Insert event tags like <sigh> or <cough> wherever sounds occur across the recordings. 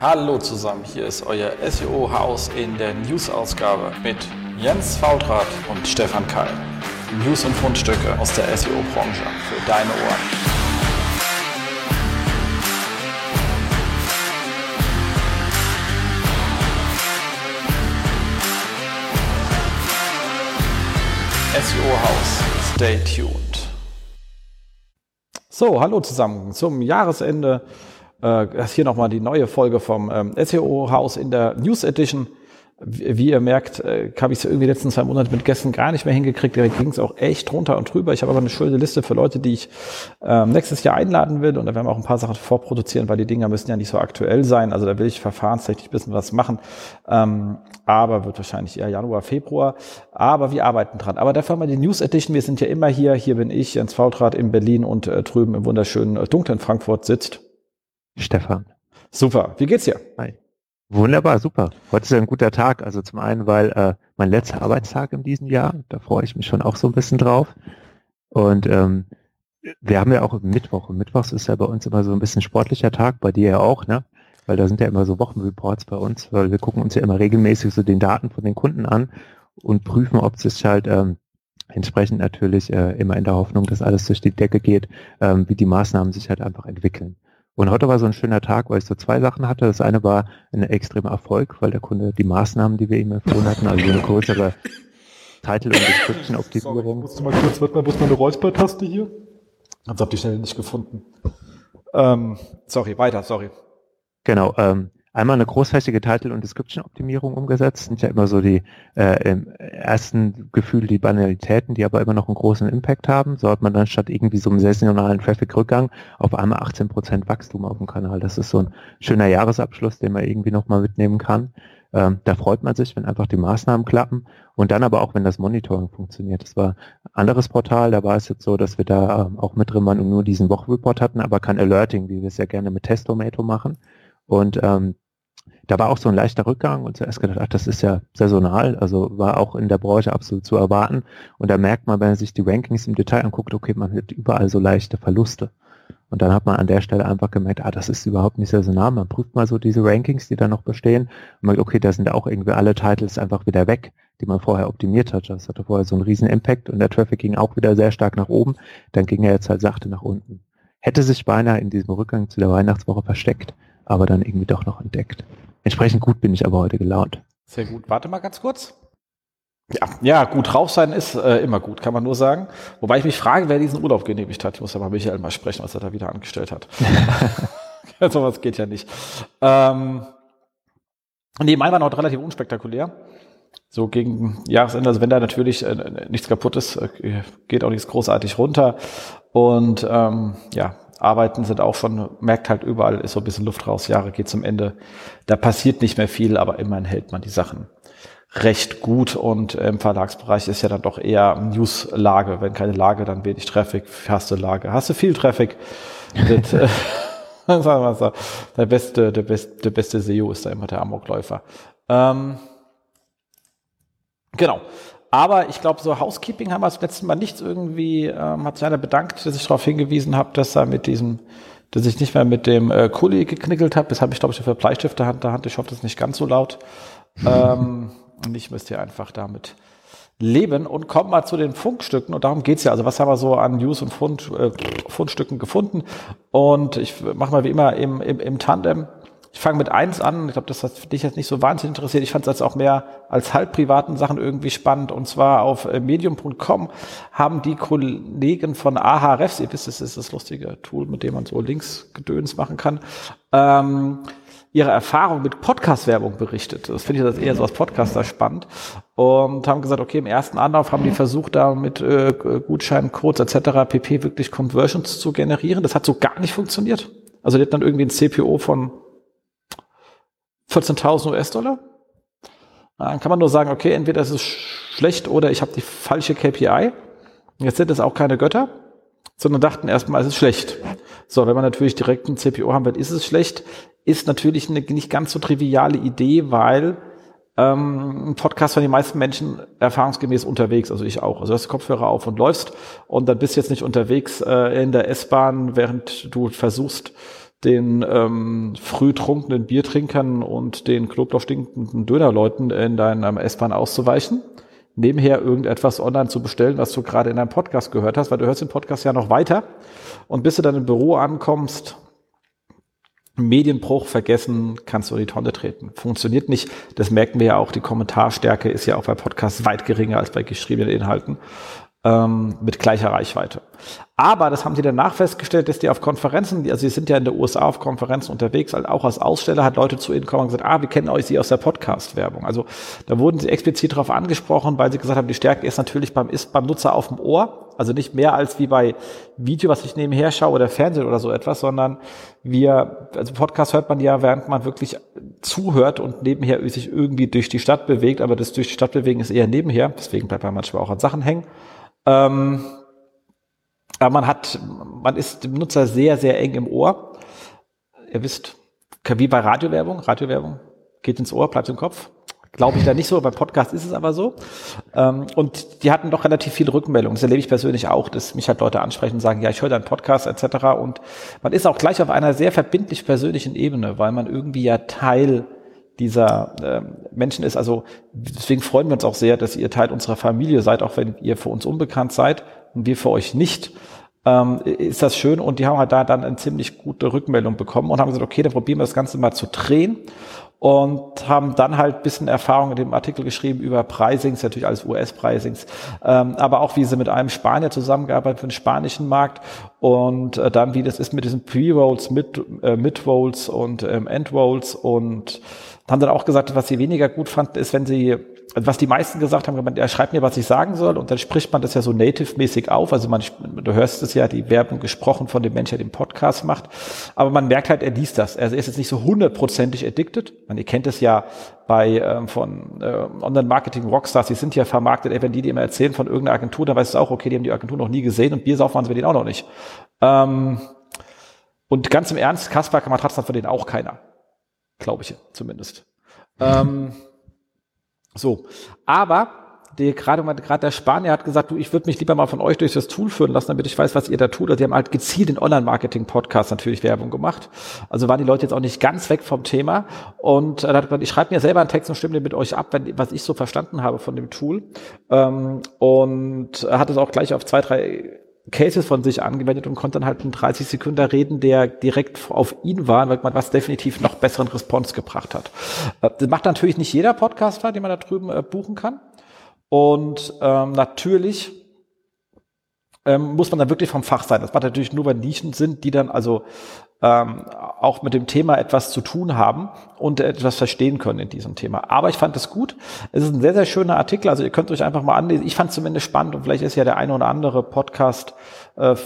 Hallo zusammen, hier ist euer SEO-Haus in der News-Ausgabe mit Jens Faultrat und Stefan Keil. News und Fundstücke aus der SEO-Branche für deine Ohren. SEO-Haus, stay tuned. So, hallo zusammen zum Jahresende äh, hier nochmal die neue Folge vom ähm, SEO-Haus in der News Edition. Wie, wie ihr merkt, äh, habe ich es irgendwie die letzten zwei Monate mit Gästen gar nicht mehr hingekriegt. Da ging es auch echt drunter und drüber. Ich habe aber eine schöne Liste für Leute, die ich ähm, nächstes Jahr einladen will. Und da werden wir auch ein paar Sachen vorproduzieren, weil die Dinger müssen ja nicht so aktuell sein. Also da will ich verfahrenstechnisch ein bisschen was machen. Ähm, aber wird wahrscheinlich eher Januar, Februar. Aber wir arbeiten dran. Aber dafür haben wir die News Edition. Wir sind ja immer hier. Hier bin ich, Jens Faultrat in Berlin und äh, drüben im wunderschönen äh, dunklen Frankfurt sitzt Stefan. Super. Wie geht's dir? Hi. Wunderbar, super. Heute ist ja ein guter Tag. Also zum einen, weil äh, mein letzter Arbeitstag in diesem Jahr, da freue ich mich schon auch so ein bisschen drauf. Und ähm, wir haben ja auch Mittwoch. Und Mittwochs ist ja bei uns immer so ein bisschen sportlicher Tag, bei dir ja auch, ne? Weil da sind ja immer so Wochenreports bei uns, weil wir gucken uns ja immer regelmäßig so den Daten von den Kunden an und prüfen, ob es sich halt ähm, entsprechend natürlich äh, immer in der Hoffnung, dass alles durch die Decke geht, ähm, wie die Maßnahmen sich halt einfach entwickeln. Und heute war so ein schöner Tag, weil ich so zwei Sachen hatte. Das eine war ein extremer Erfolg, weil der Kunde die Maßnahmen, die wir ihm empfohlen hatten, also eine größere Title- und Description-Optimierung. Musst du mal kurz, warte mal, wo ist meine Räusper-Taste hier? Jetzt habt ihr schnell nicht gefunden. Ähm, sorry, weiter, sorry. Genau, ähm, einmal eine großflächige Title- und Description-Optimierung umgesetzt. Sind ja immer so die äh, im ersten Gefühl die Banalitäten, die aber immer noch einen großen Impact haben. So hat man dann statt irgendwie so einem saisonalen Traffic-Rückgang auf einmal 18% Wachstum auf dem Kanal. Das ist so ein schöner Jahresabschluss, den man irgendwie nochmal mitnehmen kann. Ähm, da freut man sich, wenn einfach die Maßnahmen klappen und dann aber auch, wenn das Monitoring funktioniert. Das war ein anderes Portal, da war es jetzt so, dass wir da ähm, auch mit drin waren und nur diesen Wochenreport hatten, aber kein Alerting, wie wir es ja gerne mit Testomato machen. Und ähm, da war auch so ein leichter Rückgang und zuerst gedacht, ach, das ist ja saisonal, also war auch in der Branche absolut zu erwarten. Und da merkt man, wenn man sich die Rankings im Detail anguckt, okay, man hat überall so leichte Verluste. Und dann hat man an der Stelle einfach gemerkt, ah, das ist überhaupt nicht saisonal. Man prüft mal so diese Rankings, die da noch bestehen und merkt, okay, da sind auch irgendwie alle Titles einfach wieder weg, die man vorher optimiert hat. Das hatte vorher so einen riesen Impact und der Traffic ging auch wieder sehr stark nach oben. Dann ging er jetzt halt sachte nach unten. Hätte sich beinahe in diesem Rückgang zu der Weihnachtswoche versteckt, aber dann irgendwie doch noch entdeckt. Entsprechend gut bin ich aber heute gelaunt. Sehr gut. Warte mal ganz kurz. Ja, ja, gut drauf sein ist äh, immer gut, kann man nur sagen. Wobei ich mich frage, wer diesen Urlaub genehmigt hat. Ich muss aber Michael mal sprechen, was er da wieder angestellt hat. <laughs> <laughs> so was geht ja nicht. Ähm, nee, mein war noch relativ unspektakulär. So gegen Jahresende, also wenn da natürlich äh, nichts kaputt ist, äh, geht auch nichts großartig runter. Und ähm, ja, Arbeiten sind auch schon, merkt halt überall, ist so ein bisschen Luft raus, Jahre geht zum Ende. Da passiert nicht mehr viel, aber immerhin hält man die Sachen recht gut und im Verlagsbereich ist ja dann doch eher News-Lage. Wenn keine Lage, dann wenig Traffic. Hast du Lage, hast du viel Traffic. das, <laughs> äh, <laughs> sagen wir so, der beste, der beste, der beste SEO ist da immer der Amokläufer. Ähm, genau. Aber ich glaube, so Housekeeping haben wir das letzte Mal nichts irgendwie, ähm, hat sich einer bedankt, dass ich darauf hingewiesen habe, dass er mit diesem, dass ich nicht mehr mit dem äh, Kuli geknickelt habe. Das habe ich, glaube ich, für Bleistifte Hand der Hand. Ich hoffe, das ist nicht ganz so laut. ähm, und ich müsste einfach damit leben und kommen mal zu den Funkstücken und darum geht's ja. Also was haben wir so an News und Fund, äh, Fundstücken gefunden? Und ich mache mal wie immer im, im, im Tandem ich fange mit eins an. Ich glaube, das hat dich jetzt nicht so wahnsinnig interessiert. Ich fand es jetzt auch mehr als halb privaten Sachen irgendwie spannend. Und zwar auf äh, medium.com haben die Kollegen von Ahrefs, ihr wisst, das ist das lustige Tool, mit dem man so Linksgedöns machen kann, ähm, ihre Erfahrung mit Podcast-Werbung berichtet. Das finde ich das eher so als Podcaster spannend. Und haben gesagt, okay, im ersten Anlauf haben die versucht, da mit äh, Gutscheinen, Codes etc. pp. wirklich Conversions zu generieren. Das hat so gar nicht funktioniert. Also die hat dann irgendwie ein CPO von 14.000 US-Dollar. Dann kann man nur sagen, okay, entweder ist es schlecht oder ich habe die falsche KPI. Jetzt sind es auch keine Götter, sondern dachten erstmal, es ist schlecht. So, wenn man natürlich direkt ein CPO haben will, ist es schlecht, ist natürlich eine nicht ganz so triviale Idee, weil ähm, ein Podcast von den meisten Menschen erfahrungsgemäß unterwegs, also ich auch. Also du hast Kopfhörer auf und läufst und dann bist du jetzt nicht unterwegs äh, in der S-Bahn, während du versuchst, den ähm, früh trunkenen Biertrinkern und den knoblauchstinkenden Dönerleuten in deinem S-Bahn auszuweichen. Nebenher irgendetwas online zu bestellen, was du gerade in deinem Podcast gehört hast, weil du hörst den Podcast ja noch weiter. Und bis du dann im Büro ankommst, Medienbruch vergessen, kannst du in die Tonne treten. Funktioniert nicht. Das merken wir ja auch. Die Kommentarstärke ist ja auch bei Podcasts weit geringer als bei geschriebenen Inhalten ähm, mit gleicher Reichweite. Aber das haben sie danach festgestellt, dass die auf Konferenzen, also sie sind ja in der USA auf Konferenzen unterwegs, also auch als Aussteller hat Leute zu ihnen kommen und gesagt, ah, wir kennen euch sie aus der Podcast-Werbung. Also da wurden sie explizit darauf angesprochen, weil sie gesagt haben, die Stärke ist natürlich beim, ist beim Nutzer auf dem Ohr. Also nicht mehr als wie bei Video, was ich nebenher schaue oder Fernsehen oder so etwas, sondern wir, also Podcast hört man ja, während man wirklich zuhört und nebenher sich irgendwie durch die Stadt bewegt, aber das durch die Stadt bewegen ist eher nebenher, deswegen bleibt man manchmal auch an Sachen hängen. Ähm, aber man hat, man ist dem Nutzer sehr, sehr eng im Ohr. Ihr wisst, wie bei Radiowerbung, Radiowerbung geht ins Ohr, bleibt im Kopf. Glaube ich da nicht so, beim Podcast ist es aber so. Ähm, und die hatten doch relativ viele Rückmeldungen. Das erlebe ich persönlich auch, dass mich halt Leute ansprechen und sagen, ja, ich höre deinen Podcast etc. Und man ist auch gleich auf einer sehr verbindlich persönlichen Ebene, weil man irgendwie ja Teil dieser äh, Menschen ist. Also deswegen freuen wir uns auch sehr, dass ihr Teil unserer Familie seid, auch wenn ihr für uns unbekannt seid und wir für euch nicht. Ähm, ist das schön und die haben halt da dann eine ziemlich gute Rückmeldung bekommen und haben gesagt, okay, dann probieren wir das Ganze mal zu drehen und haben dann halt bisschen Erfahrung in dem Artikel geschrieben über Pricings, natürlich alles US-Pricings, ähm, aber auch wie sie mit einem Spanier zusammengearbeitet für den spanischen Markt und äh, dann wie das ist mit diesen Pre-Rolls, Mid-Rolls Mid und ähm, End-Rolls und haben dann auch gesagt, was sie weniger gut fanden, ist, wenn sie, also was die meisten gesagt haben, er schreibt mir, was ich sagen soll, und dann spricht man das ja so native-mäßig auf. Also man, du hörst es ja, die Werbung gesprochen von dem Mensch, der den Podcast macht. Aber man merkt halt, er liest das. Er ist jetzt nicht so hundertprozentig addicted. Man, ihr kennt es ja bei ähm, von äh, Online-Marketing-Rockstars, die sind ja vermarktet, wenn die, die immer erzählen von irgendeiner Agentur, dann weißt du auch, okay, die haben die Agentur noch nie gesehen und Biersaufen waren sie mit denen auch noch nicht. Ähm, und ganz im Ernst, Kaspar Matratzen hat von denen auch keiner. Glaube ich zumindest. Ähm, so, aber der gerade gerade der Spanier hat gesagt, du, ich würde mich lieber mal von euch durch das Tool führen lassen, damit ich weiß, was ihr da tut. Also die haben halt gezielt in Online-Marketing-Podcast natürlich Werbung gemacht. Also waren die Leute jetzt auch nicht ganz weg vom Thema. Und äh, hat man, ich schreibe mir selber einen Text und stimme den mit euch ab, wenn, was ich so verstanden habe von dem Tool. Ähm, und hat es auch gleich auf zwei, drei Cases von sich angewendet und konnte dann halt in 30 Sekunden reden, der direkt auf ihn war, weil man was definitiv noch besseren Response gebracht hat. Äh, das macht natürlich nicht jeder Podcaster, den man da drüben äh, buchen kann. Und ähm, natürlich ähm, muss man dann wirklich vom Fach sein. Das macht natürlich nur, wenn Nischen sind, die dann also ähm, auch mit dem Thema etwas zu tun haben und etwas verstehen können in diesem Thema. Aber ich fand es gut. Es ist ein sehr, sehr schöner Artikel. Also ihr könnt euch einfach mal anlesen. Ich fand es zumindest spannend und vielleicht ist ja der eine oder andere Podcast äh,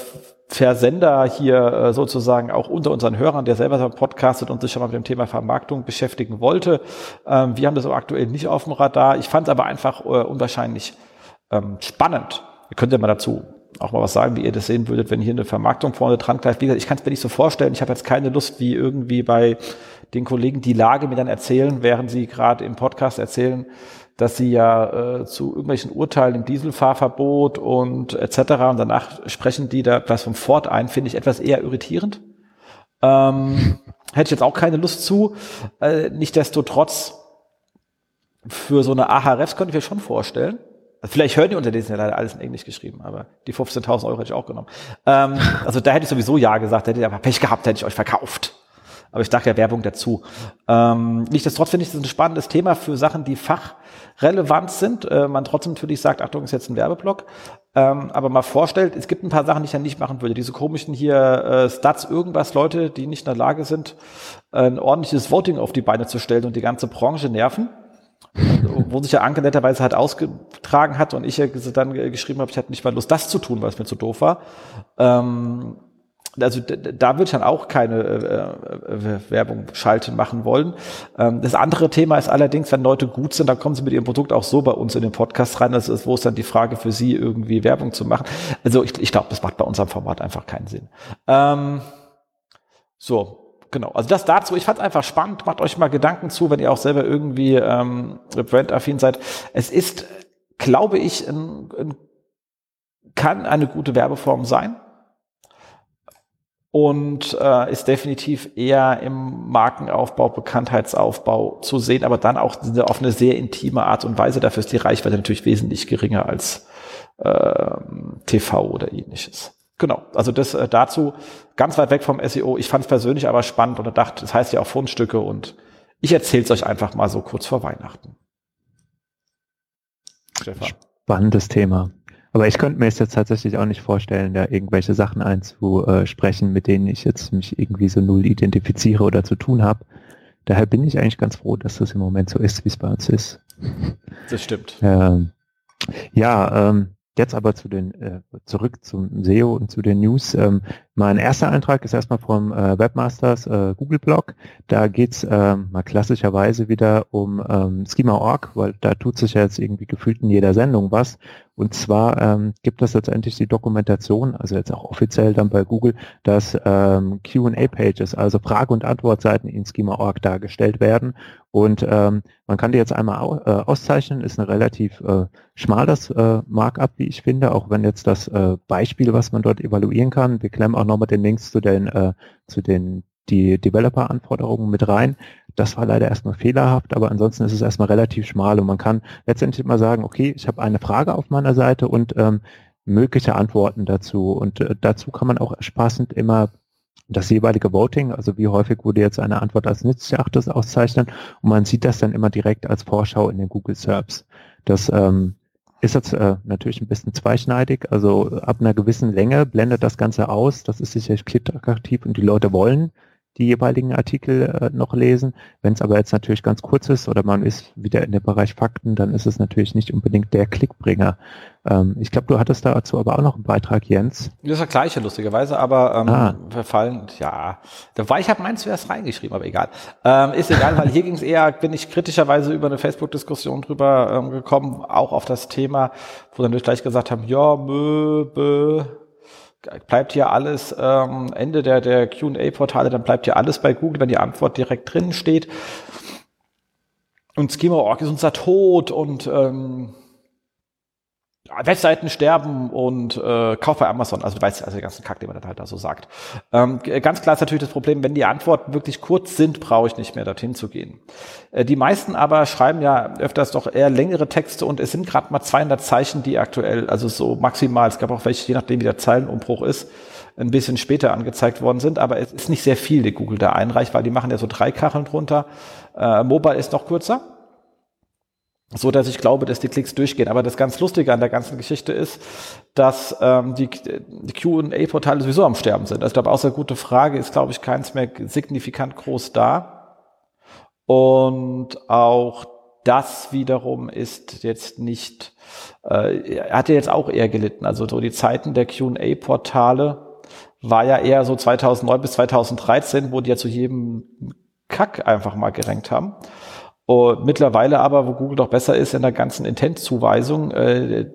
Versender hier äh, sozusagen auch unter unseren Hörern, der selber podcastet und sich schon mal mit dem Thema Vermarktung beschäftigen wollte. Ähm, wir haben das aber aktuell nicht auf dem Radar. Ich fand es aber einfach äh, unwahrscheinlich ähm, spannend. Ihr könnt ja mal dazu auch mal was sagen, wie ihr das sehen würdet, wenn hier eine Vermarktung vorne dran greift. Wie gesagt, ich kann es mir nicht so vorstellen. Ich habe jetzt keine Lust, wie irgendwie bei den Kollegen die Lage mir dann erzählen, während sie gerade im Podcast erzählen, dass sie ja äh, zu irgendwelchen Urteilen im Dieselfahrverbot und etc. und danach sprechen die da was vom Ford ein, finde ich etwas eher irritierend. Ähm, <laughs> hätte ich jetzt auch keine Lust zu. Äh, Nichtsdestotrotz für so eine AHRFs könnte ich mir schon vorstellen. Also vielleicht hören die unter denen ja leider alles in Englisch geschrieben, aber die 15.000 Euro hätte ich auch genommen. Ähm, also da hätte ich sowieso Ja gesagt, hätte ich aber Pech gehabt, hätte ich euch verkauft. Aber ich dachte ja Werbung dazu. Ähm, Nichtsdestotrotz finde ich das ein spannendes Thema für Sachen, die fachrelevant sind. Äh, man trotzdem natürlich sagt, Achtung, ist jetzt ein Werbeblock. Ähm, aber mal vorstellt, es gibt ein paar Sachen, die ich dann nicht machen würde. Diese komischen hier äh, Stats, irgendwas, Leute, die nicht in der Lage sind, ein ordentliches Voting auf die Beine zu stellen und die ganze Branche nerven wo sich ja Anke netterweise halt ausgetragen hat und ich ja dann geschrieben habe, ich hatte nicht mal Lust, das zu tun, weil es mir zu doof war. Ähm, also da würde ich dann auch keine äh, äh, Werbung schalten machen wollen. Ähm, das andere Thema ist allerdings, wenn Leute gut sind, dann kommen sie mit ihrem Produkt auch so bei uns in den Podcast rein. Das ist, wo ist dann die Frage für sie, irgendwie Werbung zu machen. Also ich, ich glaube, das macht bei unserem Format einfach keinen Sinn. Ähm, so, genau, also das dazu. Ich fand es einfach spannend. Macht euch mal Gedanken zu, wenn ihr auch selber irgendwie ähm, brandaffin seid. Es ist, glaube ich, ein, ein, kann eine gute Werbeform sein. und äh, ist definitiv eher im Markenaufbau, Bekanntheitsaufbau zu sehen, aber dann auch auf eine sehr intime Art und Weise. Dafür ist die Reichweite natürlich wesentlich geringer als äh, TV oder ähnliches. Genau, also das äh, dazu ganz weit weg vom SEO. Ich fand es persönlich aber spannend und dachte, das heißt ja auch Fundstücke und ich erzähle es euch einfach mal so kurz vor Weihnachten. Stefan. Spannendes Thema. Aber ich könnte mir jetzt tatsächlich auch nicht vorstellen, da irgendwelche Sachen einzusprechen, mit denen ich jetzt mich irgendwie so null identifiziere oder zu tun habe. Daher bin ich eigentlich ganz froh, dass das im Moment so ist, wie es bei uns ist. Das stimmt. Ähm, ja, ähm, Jetzt aber zu den äh, zurück zum SEO und zu den News. Ähm, mein erster Eintrag ist erstmal vom äh, Webmasters äh, Google Blog. Da geht's ähm, mal klassischerweise wieder um ähm, Schema.org, weil da tut sich ja jetzt irgendwie gefühlt in jeder Sendung was. Und zwar ähm, gibt es letztendlich die Dokumentation, also jetzt auch offiziell dann bei Google, dass ähm, Q&A-Pages, also Frage- und Antwortseiten in Schema.org dargestellt werden. Und ähm, man kann die jetzt einmal au äh, auszeichnen, ist ein relativ äh, schmales äh, Markup, wie ich finde, auch wenn jetzt das äh, Beispiel, was man dort evaluieren kann, wir klemmen auch nochmal den Links zu den, äh, zu den die Developer-Anforderungen mit rein. Das war leider erstmal fehlerhaft, aber ansonsten ist es erstmal relativ schmal und man kann letztendlich immer sagen, okay, ich habe eine Frage auf meiner Seite und ähm, mögliche Antworten dazu. Und äh, dazu kann man auch spaßend immer das jeweilige Voting, also wie häufig wurde jetzt eine Antwort als nützlich erachtet auszeichnen und man sieht das dann immer direkt als Vorschau in den Google Serbs. Das ähm, ist jetzt äh, natürlich ein bisschen zweischneidig, also ab einer gewissen Länge blendet das Ganze aus, das ist sicherlich klickattraktiv und die Leute wollen die jeweiligen Artikel äh, noch lesen. Wenn es aber jetzt natürlich ganz kurz ist oder man ist wieder in dem Bereich Fakten, dann ist es natürlich nicht unbedingt der Klickbringer. Ähm, ich glaube, du hattest dazu aber auch noch einen Beitrag, Jens. Das ist der gleiche, lustigerweise, aber ähm, ah. verfallen, ja. Da war ich habe meins zuerst reingeschrieben, aber egal. Ähm, ist egal, weil hier ging es eher, bin ich kritischerweise über eine Facebook-Diskussion drüber ähm, gekommen, auch auf das Thema, wo dann gleich gesagt haben, ja, mö, bö, bleibt hier alles ähm, Ende der, der QA-Portale, dann bleibt hier alles bei Google, wenn die Antwort direkt drin steht. Und Schema.org ist unser Tod und ähm, Webseiten sterben und äh, kauf bei Amazon. Also du weißt also den ganzen Kack, den man dann halt da so sagt. Ähm, ganz klar ist natürlich das Problem, wenn die Antworten wirklich kurz sind, brauche ich nicht mehr dorthin zu gehen. Äh, die meisten aber schreiben ja öfters doch eher längere Texte und es sind gerade mal 200 Zeichen, die aktuell, also so maximal, es gab auch welche, je nachdem wie der Zeilenumbruch ist, ein bisschen später angezeigt worden sind, aber es ist nicht sehr viel, die Google da einreicht, weil die machen ja so drei Kacheln drunter. Äh, Mobile ist noch kürzer so dass ich glaube, dass die Klicks durchgehen. Aber das ganz Lustige an der ganzen Geschichte ist, dass ähm, die, die Q&A-Portale sowieso am Sterben sind. Also ich glaube, außer gute Frage ist, glaube ich, keins mehr signifikant groß da. Und auch das wiederum ist jetzt nicht, äh, hat ja jetzt auch eher gelitten. Also so die Zeiten der Q&A-Portale war ja eher so 2009 bis 2013, wo die ja zu jedem Kack einfach mal gerankt haben. Und mittlerweile aber, wo Google doch besser ist in der ganzen Intent-Zuweisung, äh,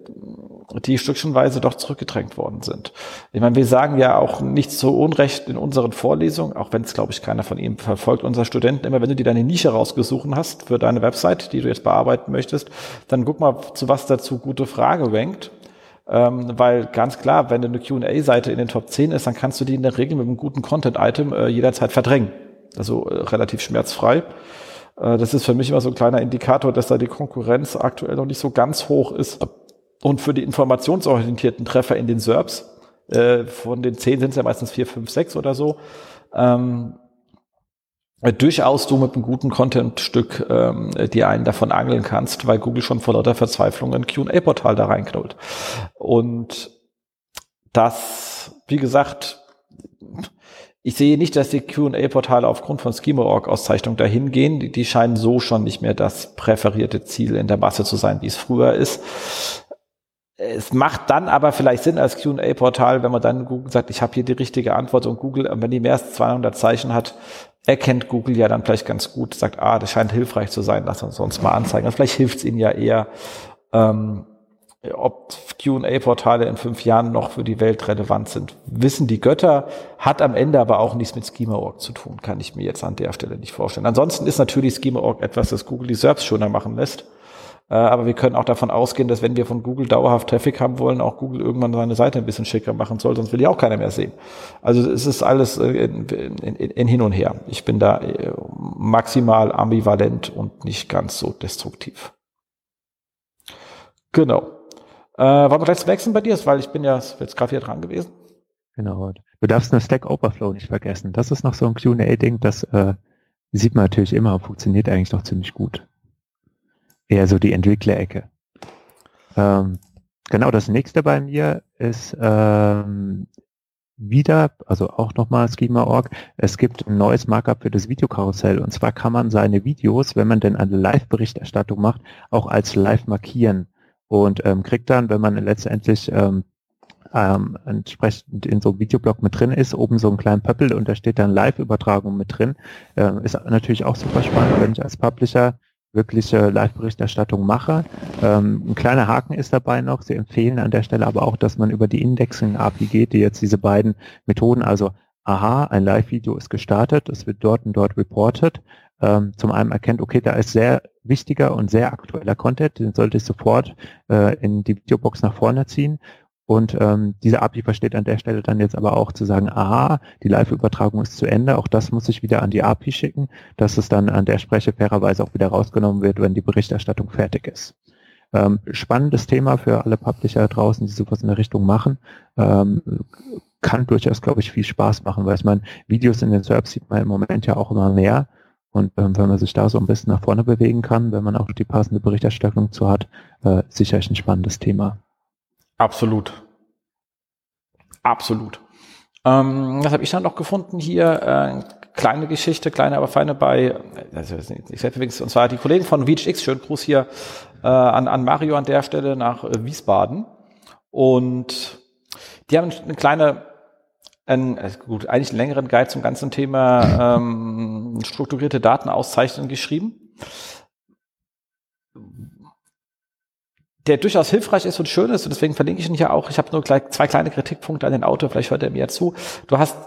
die stückchenweise doch zurückgedrängt worden sind. Ich meine, wir sagen ja auch nicht so Unrecht in unseren Vorlesungen, auch wenn es, glaube ich, keiner von Ihnen verfolgt, unser Studenten immer, wenn du dir deine Nische rausgesucht hast für deine Website, die du jetzt bearbeiten möchtest, dann guck mal, zu was dazu gute Frage rankt. Ähm, weil ganz klar, wenn eine Q&A-Seite in den Top 10 ist, dann kannst du die in der Regel mit einem guten Content-Item äh, jederzeit verdrängen. Also äh, relativ schmerzfrei. Äh, das ist für mich immer so ein kleiner Indikator, dass da die Konkurrenz aktuell noch nicht so ganz hoch ist. Und für die informationsorientierten Treffer in den SERPs, äh, von den zehn sind es ja meistens vier, fünf, sechs oder so, ähm, durchaus du mit einem guten Contentstück ähm, die einen davon angeln kannst, weil Google schon vor lauter Verzweiflung ein Q&A-Portal da reinknallt. Und das, wie gesagt, ich sehe nicht, dass die Q&A-Portale aufgrund von Schema.org-Auszeichnung dahin gehen. Die, die scheinen so schon nicht mehr das präferierte Ziel in der Masse zu sein, wie es früher ist. Es macht dann aber vielleicht Sinn als Q&A-Portal, wenn man dann Google sagt, ich habe hier die richtige Antwort und Google, wenn die mehr als 200 Zeichen hat, erkennt Google ja dann vielleicht ganz gut, sagt, ah, das scheint hilfreich zu sein, lass uns sonst mal anzeigen. Und vielleicht hilft es ihnen ja eher, ähm, ob QA-Portale in fünf Jahren noch für die Welt relevant sind, wissen die Götter, hat am Ende aber auch nichts mit Schema.org zu tun, kann ich mir jetzt an der Stelle nicht vorstellen. Ansonsten ist natürlich Schema.org etwas, das Google die SERPs schöner machen lässt. Äh, aber wir können auch davon ausgehen, dass wenn wir von Google dauerhaft Traffic haben wollen, auch Google irgendwann seine Seite ein bisschen schicker machen soll, sonst will die auch keiner mehr sehen. Also es ist alles äh, in, in, in hin und her. Ich bin da äh, maximal ambivalent und nicht ganz so destruktiv. Genau. Äh, wollen wir gleich wechseln bei dir? Weil ich bin ja jetzt gerade wieder dran gewesen. Genau. Du darfst nur Stack Overflow nicht vergessen. Das ist noch so ein Q&A-Ding, das äh, sieht man natürlich immer funktioniert eigentlich noch ziemlich gut eher so die Entwicklerecke. Ähm, genau, das nächste bei mir ist ähm, wieder, also auch nochmal Schema.org, es gibt ein neues Markup für das Videokarussell und zwar kann man seine Videos, wenn man denn eine Live-Berichterstattung macht, auch als live markieren und ähm, kriegt dann, wenn man letztendlich ähm, ähm, entsprechend in so einem Videoblog mit drin ist, oben so einen kleinen Pöppel und da steht dann Live-Übertragung mit drin. Ähm, ist natürlich auch super spannend, wenn ich als Publisher wirkliche Live-Berichterstattung mache. Ähm, ein kleiner Haken ist dabei noch. Sie empfehlen an der Stelle aber auch, dass man über die Indexing-API geht, die jetzt diese beiden Methoden, also aha, ein Live-Video ist gestartet, es wird dort und dort reported, ähm, zum einen erkennt, okay, da ist sehr wichtiger und sehr aktueller Content, den sollte ich sofort äh, in die Videobox nach vorne ziehen und ähm, diese API versteht an der Stelle dann jetzt aber auch zu sagen, aha, die Live-Übertragung ist zu Ende, auch das muss ich wieder an die API schicken, dass es dann an der Spreche fairerweise auch wieder rausgenommen wird, wenn die Berichterstattung fertig ist. Ähm, spannendes Thema für alle Publisher draußen, die sowas in der Richtung machen. Ähm, kann durchaus, glaube ich, viel Spaß machen, weil ich meine, Videos in den Serbs sieht man im Moment ja auch immer mehr. Und ähm, wenn man sich da so ein bisschen nach vorne bewegen kann, wenn man auch die passende Berichterstattung zu hat, äh, sicherlich ein spannendes Thema. Absolut. Absolut. Ähm, was habe ich dann noch gefunden hier? Äh, kleine Geschichte, kleine, aber feine bei, also ich sage übrigens, und zwar die Kollegen von VHX, schönen Gruß hier äh, an, an Mario an der Stelle nach äh, Wiesbaden. Und die haben eine kleine, ein, äh, gut, eigentlich einen längeren Guide zum ganzen Thema ähm, strukturierte Datenauszeichnung geschrieben der durchaus hilfreich ist und schön ist, und deswegen verlinke ich ihn hier auch. Ich habe nur gleich zwei kleine Kritikpunkte an den Autor, vielleicht hört er mir zu. Du hast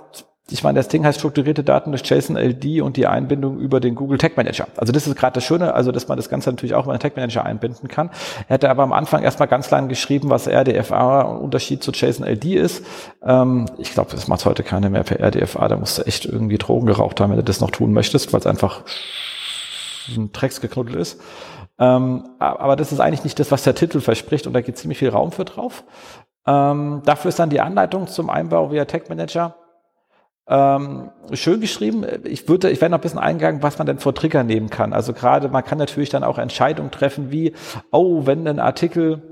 ich meine, das Ding heißt strukturierte Daten durch JSON LD und die Einbindung über den Google Tag Manager. Also das ist gerade das Schöne, also dass man das Ganze natürlich auch über den Tag Manager einbinden kann. Er hatte aber am Anfang erstmal ganz klein geschrieben, was RDFA und Unterschied zu JSON LD ist. Ähm, ich glaube, das macht heute keiner mehr per RDFA. Da musst du echt irgendwie Drogen geraucht haben, wenn du das noch tun möchtest, weil es einfach ein Drecks geknuddelt ist. Ähm, aber das ist eigentlich nicht das, was der Titel verspricht und da geht ziemlich viel Raum für drauf. Ähm, dafür ist dann die Anleitung zum Einbau via Tag Manager ähm, schön geschrieben. Ich würde, ich werde noch ein bisschen eingegangen, was man denn vor Trigger nehmen kann. Also gerade, man kann natürlich dann auch Entscheidungen treffen, wie, oh, wenn ein Artikel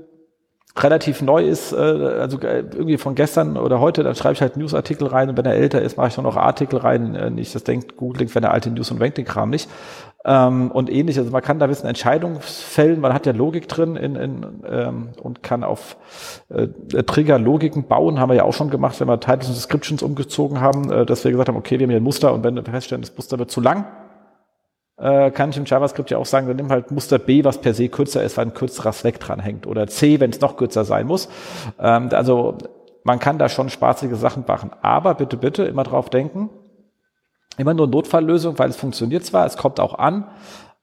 relativ neu ist, äh, also äh, irgendwie von gestern oder heute, dann schreibe ich halt Newsartikel rein und wenn er älter ist, mache ich dann noch Artikel rein. Äh, nicht, das denkt Google, wenn er alte News und Ranking-Kram nicht ähm, und ähnlich. Also man kann da ein bisschen Entscheidungen fällen, man hat ja Logik drin in, in, ähm, und kann auf äh, Trigger Logiken bauen, haben wir ja auch schon gemacht, wenn wir Titles und Descriptions umgezogen haben, äh, dass wir gesagt haben, okay, wir haben hier ein Muster und wenn wir feststellen, das Muster wird zu lang, äh, kann ich im JavaScript ja auch sagen, dann nimm halt Muster B, was per se kürzer ist, weil ein kürzerer Slack dran hängt oder C, wenn es noch kürzer sein muss. Ähm, also man kann da schon spaßige Sachen machen, aber bitte, bitte immer drauf denken, immer nur Notfalllösung, weil es funktioniert zwar, es kommt auch an,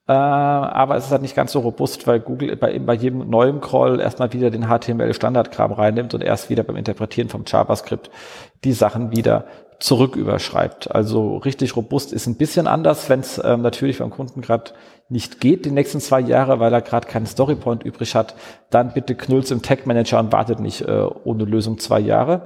äh, aber es ist halt nicht ganz so robust, weil Google bei, bei jedem neuen Crawl erstmal wieder den HTML-Standardkram reinnimmt und erst wieder beim Interpretieren vom JavaScript die Sachen wieder zurück überschreibt. Also richtig robust ist ein bisschen anders, wenn es ähm, natürlich beim Kunden gerade nicht geht die nächsten zwei Jahre, weil er gerade keinen Storypoint übrig hat, dann bitte knull's im Tag Manager und wartet nicht äh, ohne Lösung zwei Jahre.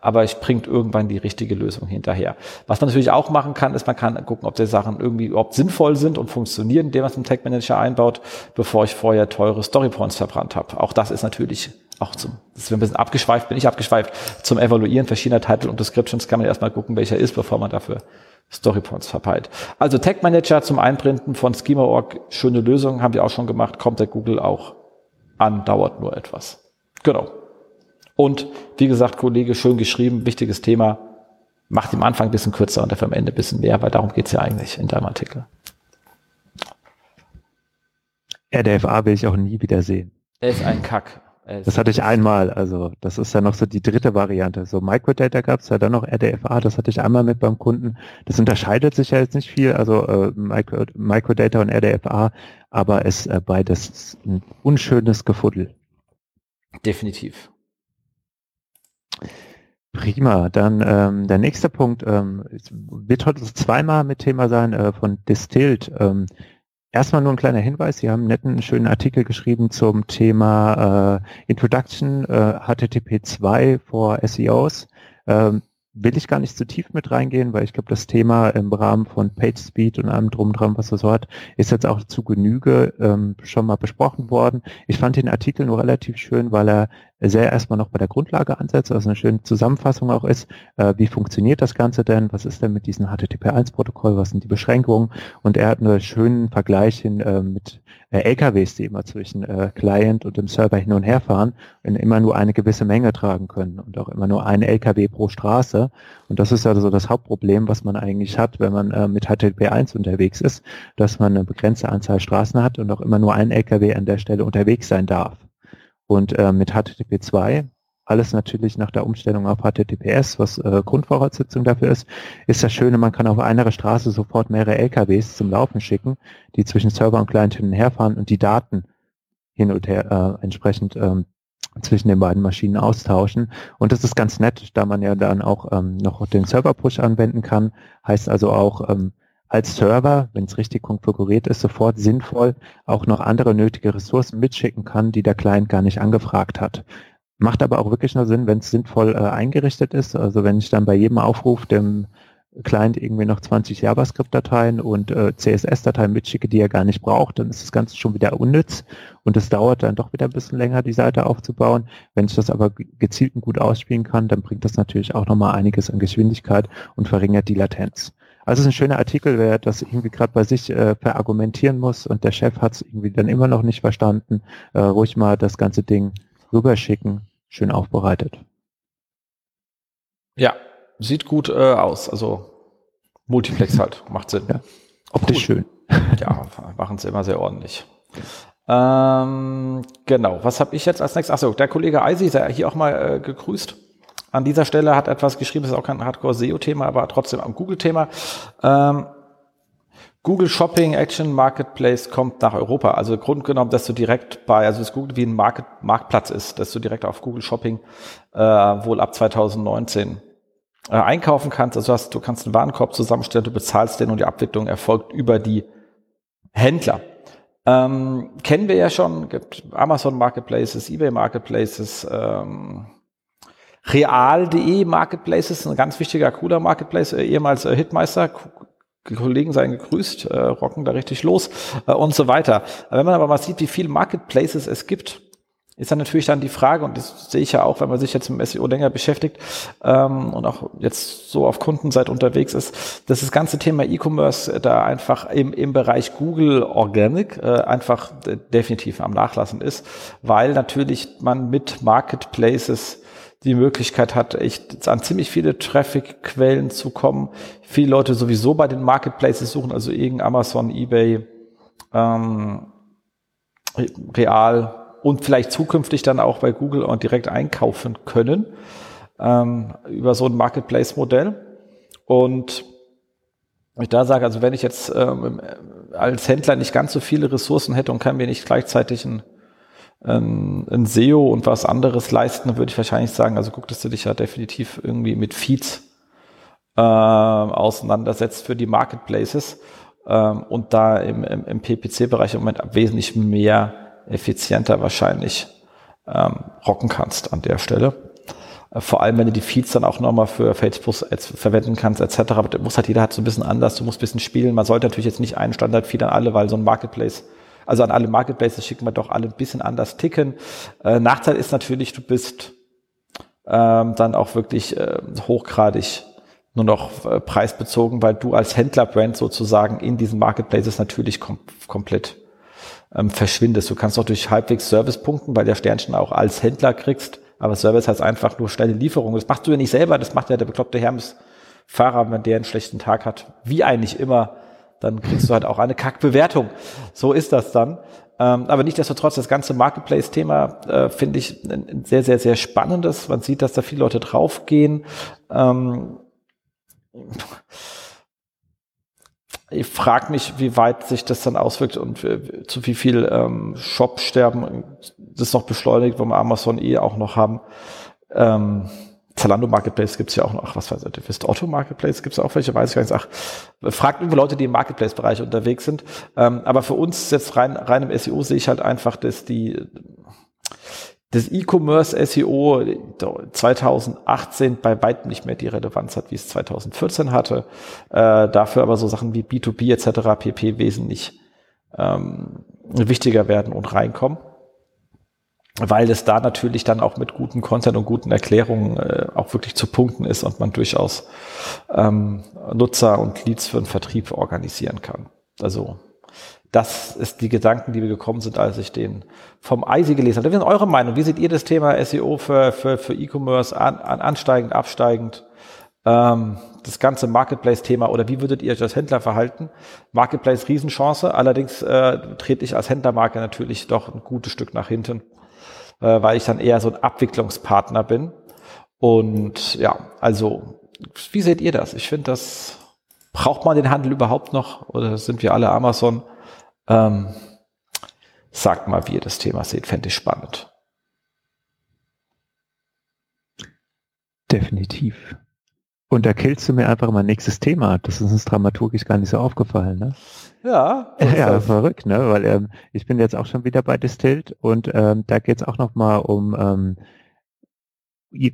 Aber ich bringt irgendwann die richtige Lösung hinterher. Was man natürlich auch machen kann, ist, man kann gucken, ob die Sachen irgendwie überhaupt sinnvoll sind und funktionieren, indem man es im Tag Manager einbaut, bevor ich vorher teure Storypoints verbrannt habe. Auch das ist natürlich auch zum, das ist ein bisschen abgeschweift, bin ich abgeschweift, zum Evaluieren verschiedener Titel und Descriptions kann man erstmal gucken, welcher ist, bevor man dafür Storypoints verpeilt. Also Tag Manager zum Einprinten von Schema.org, schöne Lösung, haben wir auch schon gemacht, kommt der Google auch an, dauert nur etwas. Genau. Und wie gesagt, Kollege, schön geschrieben, wichtiges Thema, macht im Anfang ein bisschen kürzer und dafür am Ende ein bisschen mehr, weil darum geht's ja eigentlich in deinem Artikel. RDFA will ich auch nie wieder sehen. Er ist ein Kack. Äh, das hatte ich einmal, also das ist ja noch so die dritte Variante. So Microdata gab es ja dann noch RDFA, das hatte ich einmal mit beim Kunden. Das unterscheidet sich ja jetzt nicht viel, also äh, Micro, Microdata und RDFA, aber es äh, beides ein unschönes Gefuddel. Definitiv. Prima, dann ähm, der nächste Punkt ähm, wird heute zweimal mit Thema sein äh, von Distilled. Ähm, erstmal nur ein kleiner Hinweis, Sie haben einen netten, schönen Artikel geschrieben zum Thema äh, Introduction äh, HTTP 2 for SEOs. Ähm, will ich gar nicht zu tief mit reingehen, weil ich glaube, das Thema im Rahmen von PageSpeed und allem drum dran, was das so hat, ist jetzt auch zu Genüge ähm, schon mal besprochen worden. Ich fand den Artikel nur relativ schön, weil er sehr erstmal noch bei der Grundlage ansetzt, also eine schöne Zusammenfassung auch ist, äh, wie funktioniert das Ganze denn, was ist denn mit diesem HTTP1-Protokoll, was sind die Beschränkungen? Und er hat einen schönen Vergleich hin äh, mit äh, LKWs, die immer zwischen äh, Client und dem Server hin und her fahren und immer nur eine gewisse Menge tragen können und auch immer nur ein LKW pro Straße. Und das ist ja so das Hauptproblem, was man eigentlich hat, wenn man äh, mit HTTP1 unterwegs ist, dass man eine begrenzte Anzahl Straßen hat und auch immer nur ein LKW an der Stelle unterwegs sein darf. Und äh, mit HTTP 2, alles natürlich nach der Umstellung auf HTTPS, was äh, Grundvoraussetzung dafür ist, ist das Schöne, man kann auf einer Straße sofort mehrere LKWs zum Laufen schicken, die zwischen Server und Client hin und her fahren und die Daten hin und her äh, entsprechend ähm, zwischen den beiden Maschinen austauschen. Und das ist ganz nett, da man ja dann auch ähm, noch den Server-Push anwenden kann. Heißt also auch, ähm, als Server, wenn es richtig konfiguriert ist, sofort sinnvoll auch noch andere nötige Ressourcen mitschicken kann, die der Client gar nicht angefragt hat. Macht aber auch wirklich nur Sinn, wenn es sinnvoll äh, eingerichtet ist. Also wenn ich dann bei jedem Aufruf dem Client irgendwie noch 20 JavaScript-Dateien und äh, CSS-Dateien mitschicke, die er gar nicht braucht, dann ist das Ganze schon wieder unnütz und es dauert dann doch wieder ein bisschen länger, die Seite aufzubauen. Wenn ich das aber gezielt und gut ausspielen kann, dann bringt das natürlich auch nochmal einiges an Geschwindigkeit und verringert die Latenz. Also es ist ein schöner Artikel, wer das irgendwie gerade bei sich äh, verargumentieren muss und der Chef hat es irgendwie dann immer noch nicht verstanden, äh, ruhig mal das ganze Ding rüberschicken, schön aufbereitet. Ja, sieht gut äh, aus. Also Multiplex halt, macht Sinn. Ja. Optisch cool. schön. <laughs> Ja, machen sie immer sehr ordentlich. Ähm, genau, was habe ich jetzt als nächstes? Achso, der Kollege Eisi ist ja hier auch mal äh, gegrüßt an dieser Stelle hat etwas geschrieben, das ist auch kein Hardcore-SEO-Thema, aber trotzdem am Google-Thema. Ähm, Google Shopping Action Marketplace kommt nach Europa. Also Grund genommen, dass du direkt bei, also das Google wie ein Market, Marktplatz ist, dass du direkt auf Google Shopping äh, wohl ab 2019 äh, einkaufen kannst. Also hast, du kannst einen Warenkorb zusammenstellen, du bezahlst den und die Abwicklung erfolgt über die Händler. Ähm, kennen wir ja schon, gibt Amazon Marketplaces, eBay Marketplaces, ähm, Real.de Marketplace ist ein ganz wichtiger, cooler Marketplace, äh, ehemals äh, Hitmeister. Kollegen seien gegrüßt, äh, rocken da richtig los und so weiter. Wenn man aber mal sieht, wie viele Marketplaces es gibt, ist dann natürlich dann die Frage, und das sehe ich ja auch, wenn man sich jetzt mit SEO länger beschäftigt ähm, und auch jetzt so auf Kundenseite unterwegs ist, dass das ganze Thema E-Commerce da einfach im, im Bereich Google Organic äh, einfach definitiv am Nachlassen ist, weil natürlich man mit Marketplaces die Möglichkeit hat, echt an ziemlich viele Traffic-Quellen zu kommen. Viele Leute sowieso bei den Marketplaces suchen, also irgendein Amazon, eBay, ähm, Real und vielleicht zukünftig dann auch bei Google und direkt einkaufen können ähm, über so ein Marketplace-Modell. Und ich da sage, also wenn ich jetzt ähm, als Händler nicht ganz so viele Ressourcen hätte und kann mir nicht gleichzeitig ein ähm, ein SEO und was anderes leisten, würde ich wahrscheinlich sagen, also guck, dass du dich ja definitiv irgendwie mit Feeds äh, auseinandersetzt für die Marketplaces ähm, und da im, im, im PPC-Bereich im Moment wesentlich mehr effizienter wahrscheinlich ähm, rocken kannst an der Stelle. Äh, vor allem, wenn du die Feeds dann auch nochmal für Facebook verwenden kannst, etc. Aber muss halt jeder hat so ein bisschen anders, du musst ein bisschen spielen. Man sollte natürlich jetzt nicht einen Standard-Feed an alle, weil so ein Marketplace also an alle Marketplaces schicken wir doch alle ein bisschen anders ticken. Äh, Nachteil ist natürlich, du bist ähm, dann auch wirklich äh, hochgradig nur noch äh, preisbezogen, weil du als Händlerbrand sozusagen in diesen Marketplaces natürlich kom komplett ähm, verschwindest. Du kannst auch durch halbwegs Service punkten, weil der Sternchen auch als Händler kriegst, aber Service heißt einfach nur schnelle Lieferung. Das machst du ja nicht selber, das macht ja der bekloppte Hermes-Fahrer, wenn der einen schlechten Tag hat, wie eigentlich immer dann kriegst du halt auch eine Kackbewertung. So ist das dann. Ähm, aber nichtsdestotrotz, das ganze Marketplace-Thema äh, finde ich ein, sehr, sehr, sehr spannendes. Man sieht, dass da viele Leute draufgehen. Ähm, ich frage mich, wie weit sich das dann auswirkt und zu wie viel ähm, Shop-Sterben das noch beschleunigt, wo wir Amazon eh auch noch haben. Ähm, Zalando Marketplace gibt's ja auch noch, was weiß ich, wisst Otto Marketplace gibt's auch welche, weiß ich gar nicht. Ach, fragt über Leute, die im Marketplace-Bereich unterwegs sind. Ähm, aber für uns jetzt rein, rein im SEO sehe ich halt einfach, dass die das E-Commerce SEO 2018 bei weitem nicht mehr die Relevanz hat, wie es 2014 hatte. Äh, dafür aber so Sachen wie B2B etc. pp. wesentlich ähm, wichtiger werden und reinkommen weil es da natürlich dann auch mit guten Content und guten Erklärungen äh, auch wirklich zu punkten ist und man durchaus ähm, Nutzer und Leads für den Vertrieb organisieren kann. Also das ist die Gedanken, die wir gekommen sind, als ich den vom Eisi gelesen habe. Wie ist eure Meinung? Wie seht ihr das Thema SEO für, für, für E-Commerce an, an, ansteigend, absteigend? Ähm, das ganze Marketplace-Thema oder wie würdet ihr euch als Händler verhalten? Marketplace Riesenchance, allerdings äh, trete ich als Händlermarke natürlich doch ein gutes Stück nach hinten äh, weil ich dann eher so ein Abwicklungspartner bin. Und ja, also, wie seht ihr das? Ich finde, das braucht man den Handel überhaupt noch oder sind wir alle Amazon? Ähm, sagt mal, wie ihr das Thema seht, fände ich spannend. Definitiv. Und da killst du mir einfach mein nächstes Thema. Das ist uns dramaturgisch gar nicht so aufgefallen, ne? Ja. <laughs> Ja, das. verrückt, ne? Weil ähm, ich bin jetzt auch schon wieder bei Distilled und ähm, da geht es auch nochmal um ähm,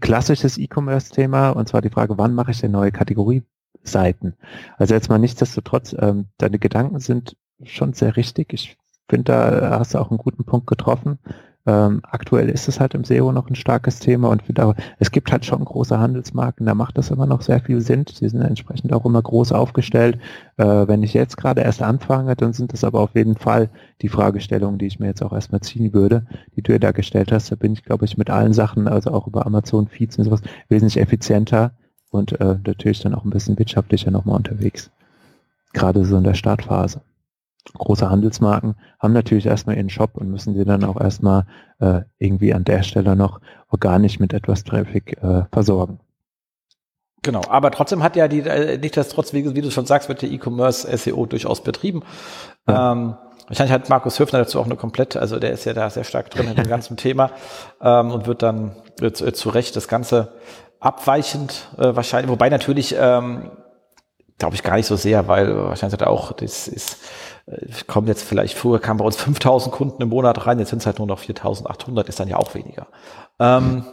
klassisches E-Commerce-Thema und zwar die Frage, wann mache ich denn neue Kategorieseiten? Also jetzt mal nichtsdestotrotz, ähm, deine Gedanken sind schon sehr richtig. Ich finde, da hast du auch einen guten Punkt getroffen. Ähm, aktuell ist es halt im SEO noch ein starkes Thema und auch, es gibt halt schon große Handelsmarken, da macht das immer noch sehr viel Sinn. Sie sind entsprechend auch immer groß aufgestellt. Äh, wenn ich jetzt gerade erst anfange, dann sind das aber auf jeden Fall die Fragestellungen, die ich mir jetzt auch erstmal ziehen würde, die du ja da gestellt hast. Da bin ich, glaube ich, mit allen Sachen, also auch über Amazon Feeds und sowas, wesentlich effizienter und äh, natürlich dann auch ein bisschen wirtschaftlicher nochmal unterwegs. Gerade so in der Startphase große Handelsmarken haben natürlich erstmal ihren Shop und müssen sie dann auch erstmal äh, irgendwie an der Stelle noch organisch mit etwas Traffic äh, versorgen. Genau, aber trotzdem hat ja die, äh, nicht das trotz, wie, wie, du schon sagst, wird der E-Commerce SEO durchaus betrieben. Ja. Ähm, wahrscheinlich hat Markus Höfner dazu auch eine komplett, also der ist ja da sehr stark drin in dem ganzen Thema ähm, und wird dann äh, zu, zu Recht das Ganze abweichend äh, wahrscheinlich, wobei natürlich ähm, glaube ich gar nicht so sehr, weil wahrscheinlich hat er auch, das ist kommen jetzt vielleicht, früher kamen bei uns 5000 Kunden im Monat rein, jetzt sind es halt nur noch 4800, ist dann ja auch weniger. Ähm,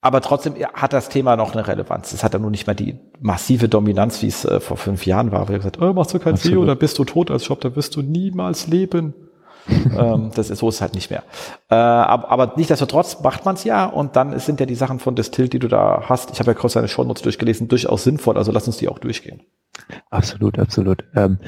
aber trotzdem hat das Thema noch eine Relevanz. Es hat ja nur nicht mehr die massive Dominanz, wie es äh, vor fünf Jahren war, wo ihr gesagt, oh, machst du kein SEO, da bist du tot als Shop, da wirst du niemals leben. <laughs> ähm, das ist so ist es halt nicht mehr. Äh, aber, aber nichtsdestotrotz macht man es ja und dann sind ja die Sachen von Distill, die du da hast, ich habe ja kurz deine Shownotes durchgelesen, durchaus sinnvoll, also lass uns die auch durchgehen. Absolut, absolut. Ähm,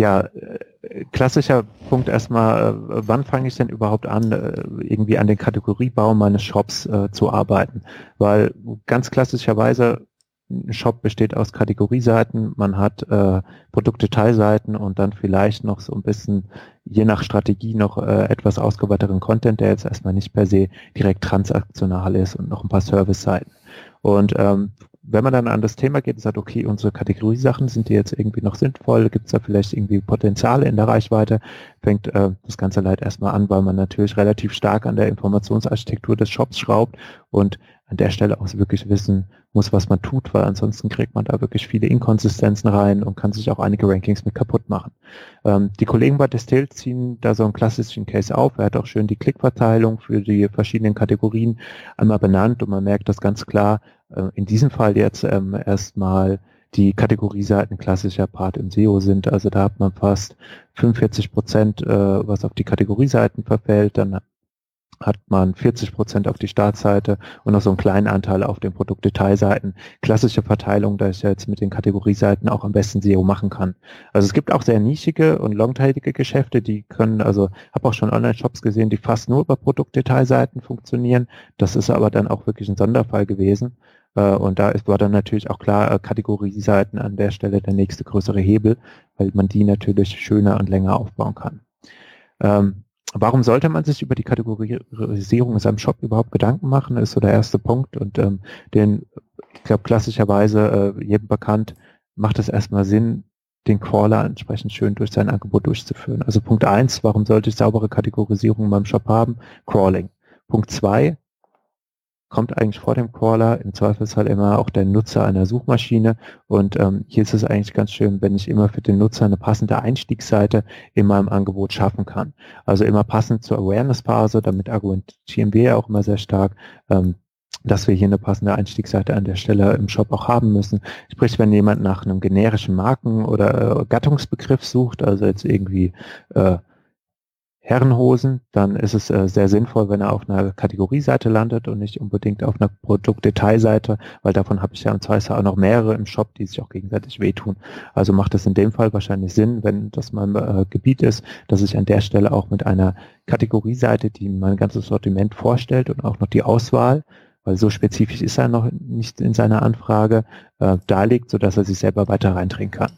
ja, äh, klassischer Punkt erstmal, äh, wann fange ich denn überhaupt an, äh, irgendwie an den Kategoriebau meines Shops äh, zu arbeiten? Weil ganz klassischerweise ein Shop besteht aus Kategorieseiten, man hat äh, Produktdetailseiten und dann vielleicht noch so ein bisschen, je nach Strategie, noch äh, etwas ausgeweiterten Content, der jetzt erstmal nicht per se direkt transaktional ist und noch ein paar Service-Seiten. Und ähm, wenn man dann an das Thema geht und sagt, okay, unsere Kategoriesachen, sind die jetzt irgendwie noch sinnvoll? Gibt es da vielleicht irgendwie Potenziale in der Reichweite? Fängt äh, das ganze Leid erstmal an, weil man natürlich relativ stark an der Informationsarchitektur des Shops schraubt und an der Stelle auch wirklich wissen muss, was man tut, weil ansonsten kriegt man da wirklich viele Inkonsistenzen rein und kann sich auch einige Rankings mit kaputt machen. Ähm, die Kollegen bei Distill ziehen da so einen klassischen Case auf. Er hat auch schön die Klickverteilung für die verschiedenen Kategorien einmal benannt und man merkt das ganz klar, äh, in diesem Fall jetzt ähm, erstmal die Kategorieseiten klassischer Part im SEO sind. Also da hat man fast 45 Prozent, äh, was auf die Kategorieseiten verfällt. Dann hat man 40 Prozent auf die Startseite und noch so einen kleinen Anteil auf den Produktdetailseiten. Klassische Verteilung, da ich jetzt mit den Kategorieseiten auch am besten SEO machen kann. Also es gibt auch sehr nischige und longteilige Geschäfte, die können, also habe auch schon Online-Shops gesehen, die fast nur über Produktdetailseiten funktionieren. Das ist aber dann auch wirklich ein Sonderfall gewesen. Äh, und da war dann natürlich auch klar, äh, Kategorieseiten an der Stelle der nächste größere Hebel, weil man die natürlich schöner und länger aufbauen kann. Warum sollte man sich über die Kategorisierung in seinem Shop überhaupt Gedanken machen, ist so der erste Punkt. Und ähm, den, ich glaube, klassischerweise äh, jedem bekannt, macht es erstmal Sinn, den Crawler entsprechend schön durch sein Angebot durchzuführen. Also Punkt eins, warum sollte ich saubere Kategorisierung in meinem Shop haben? Crawling. Punkt zwei, kommt eigentlich vor dem Crawler im Zweifelsfall immer auch der Nutzer einer Suchmaschine und ähm, hier ist es eigentlich ganz schön, wenn ich immer für den Nutzer eine passende Einstiegsseite in meinem Angebot schaffen kann. Also immer passend zur Awareness-Phase, damit argumentieren wir ja auch immer sehr stark, ähm, dass wir hier eine passende Einstiegsseite an der Stelle im Shop auch haben müssen. Sprich, wenn jemand nach einem generischen Marken- oder äh, Gattungsbegriff sucht, also jetzt irgendwie äh, Herrenhosen, dann ist es äh, sehr sinnvoll, wenn er auf einer Kategorieseite landet und nicht unbedingt auf einer Produktdetailseite, weil davon habe ich ja im Zweifel auch noch mehrere im Shop, die sich auch gegenseitig wehtun. Also macht es in dem Fall wahrscheinlich Sinn, wenn das mein äh, Gebiet ist, dass ich an der Stelle auch mit einer Kategorieseite, die mein ganzes Sortiment vorstellt und auch noch die Auswahl, weil so spezifisch ist er noch nicht in seiner Anfrage, äh, darlegt, sodass er sich selber weiter reindrehen kann.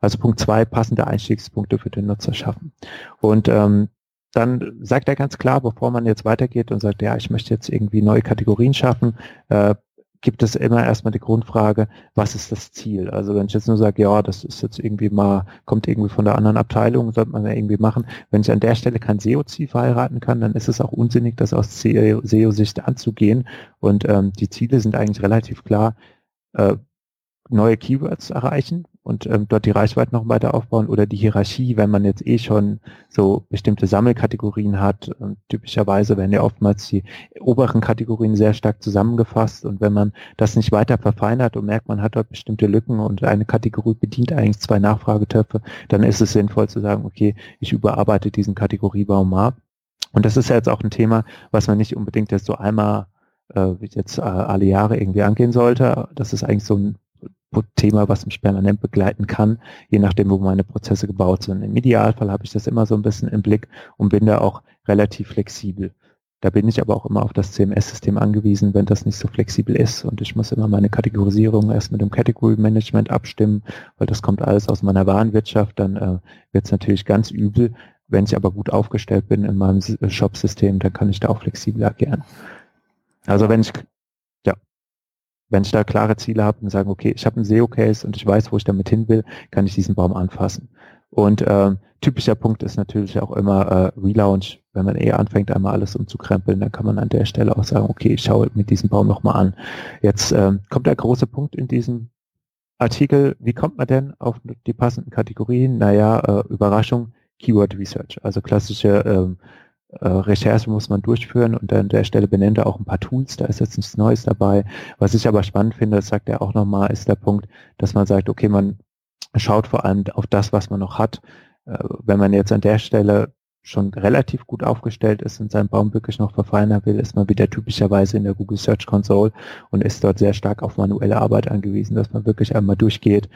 Also Punkt zwei, passende Einstiegspunkte für den Nutzer schaffen. Und ähm, dann sagt er ganz klar, bevor man jetzt weitergeht und sagt, ja, ich möchte jetzt irgendwie neue Kategorien schaffen, äh, gibt es immer erstmal die Grundfrage, was ist das Ziel? Also wenn ich jetzt nur sage, ja, das ist jetzt irgendwie mal, kommt irgendwie von der anderen Abteilung, sollte man ja irgendwie machen. Wenn ich an der Stelle kein SEO-Ziel verheiraten kann, dann ist es auch unsinnig, das aus SEO-Sicht anzugehen. Und ähm, die Ziele sind eigentlich relativ klar. Äh, neue Keywords erreichen und ähm, dort die Reichweite noch weiter aufbauen oder die Hierarchie, wenn man jetzt eh schon so bestimmte Sammelkategorien hat. Und typischerweise werden ja oftmals die oberen Kategorien sehr stark zusammengefasst und wenn man das nicht weiter verfeinert und merkt, man hat dort bestimmte Lücken und eine Kategorie bedient eigentlich zwei Nachfragetöpfe, dann ist es sinnvoll zu sagen, okay, ich überarbeite diesen Kategoriebaum mal. Und das ist ja jetzt auch ein Thema, was man nicht unbedingt jetzt so einmal äh, jetzt äh, alle Jahre irgendwie angehen sollte. Das ist eigentlich so ein Thema, was mich permanent begleiten kann, je nachdem, wo meine Prozesse gebaut sind. Im Idealfall habe ich das immer so ein bisschen im Blick und bin da auch relativ flexibel. Da bin ich aber auch immer auf das CMS-System angewiesen, wenn das nicht so flexibel ist. Und ich muss immer meine Kategorisierung erst mit dem Category Management abstimmen, weil das kommt alles aus meiner Warenwirtschaft. Dann äh, wird es natürlich ganz übel. Wenn ich aber gut aufgestellt bin in meinem Shop-System, dann kann ich da auch flexibel agieren. Also wenn ich wenn ich da klare Ziele habe und sage, okay, ich habe einen SEO-Case und ich weiß, wo ich damit hin will, kann ich diesen Baum anfassen. Und ähm, typischer Punkt ist natürlich auch immer äh, Relaunch. Wenn man eher anfängt, einmal alles umzukrempeln, dann kann man an der Stelle auch sagen, okay, ich schaue mit diesem Baum nochmal an. Jetzt ähm, kommt der große Punkt in diesem Artikel, wie kommt man denn auf die passenden Kategorien? Naja, äh, Überraschung, Keyword Research, also klassische ähm, äh, Recherche muss man durchführen und an der Stelle benennt er auch ein paar Tools, da ist jetzt nichts Neues dabei. Was ich aber spannend finde, das sagt er auch nochmal, ist der Punkt, dass man sagt, okay, man schaut vor allem auf das, was man noch hat. Äh, wenn man jetzt an der Stelle schon relativ gut aufgestellt ist und seinen Baum wirklich noch verfeinern will, ist man wieder typischerweise in der Google Search Console und ist dort sehr stark auf manuelle Arbeit angewiesen, dass man wirklich einmal durchgeht,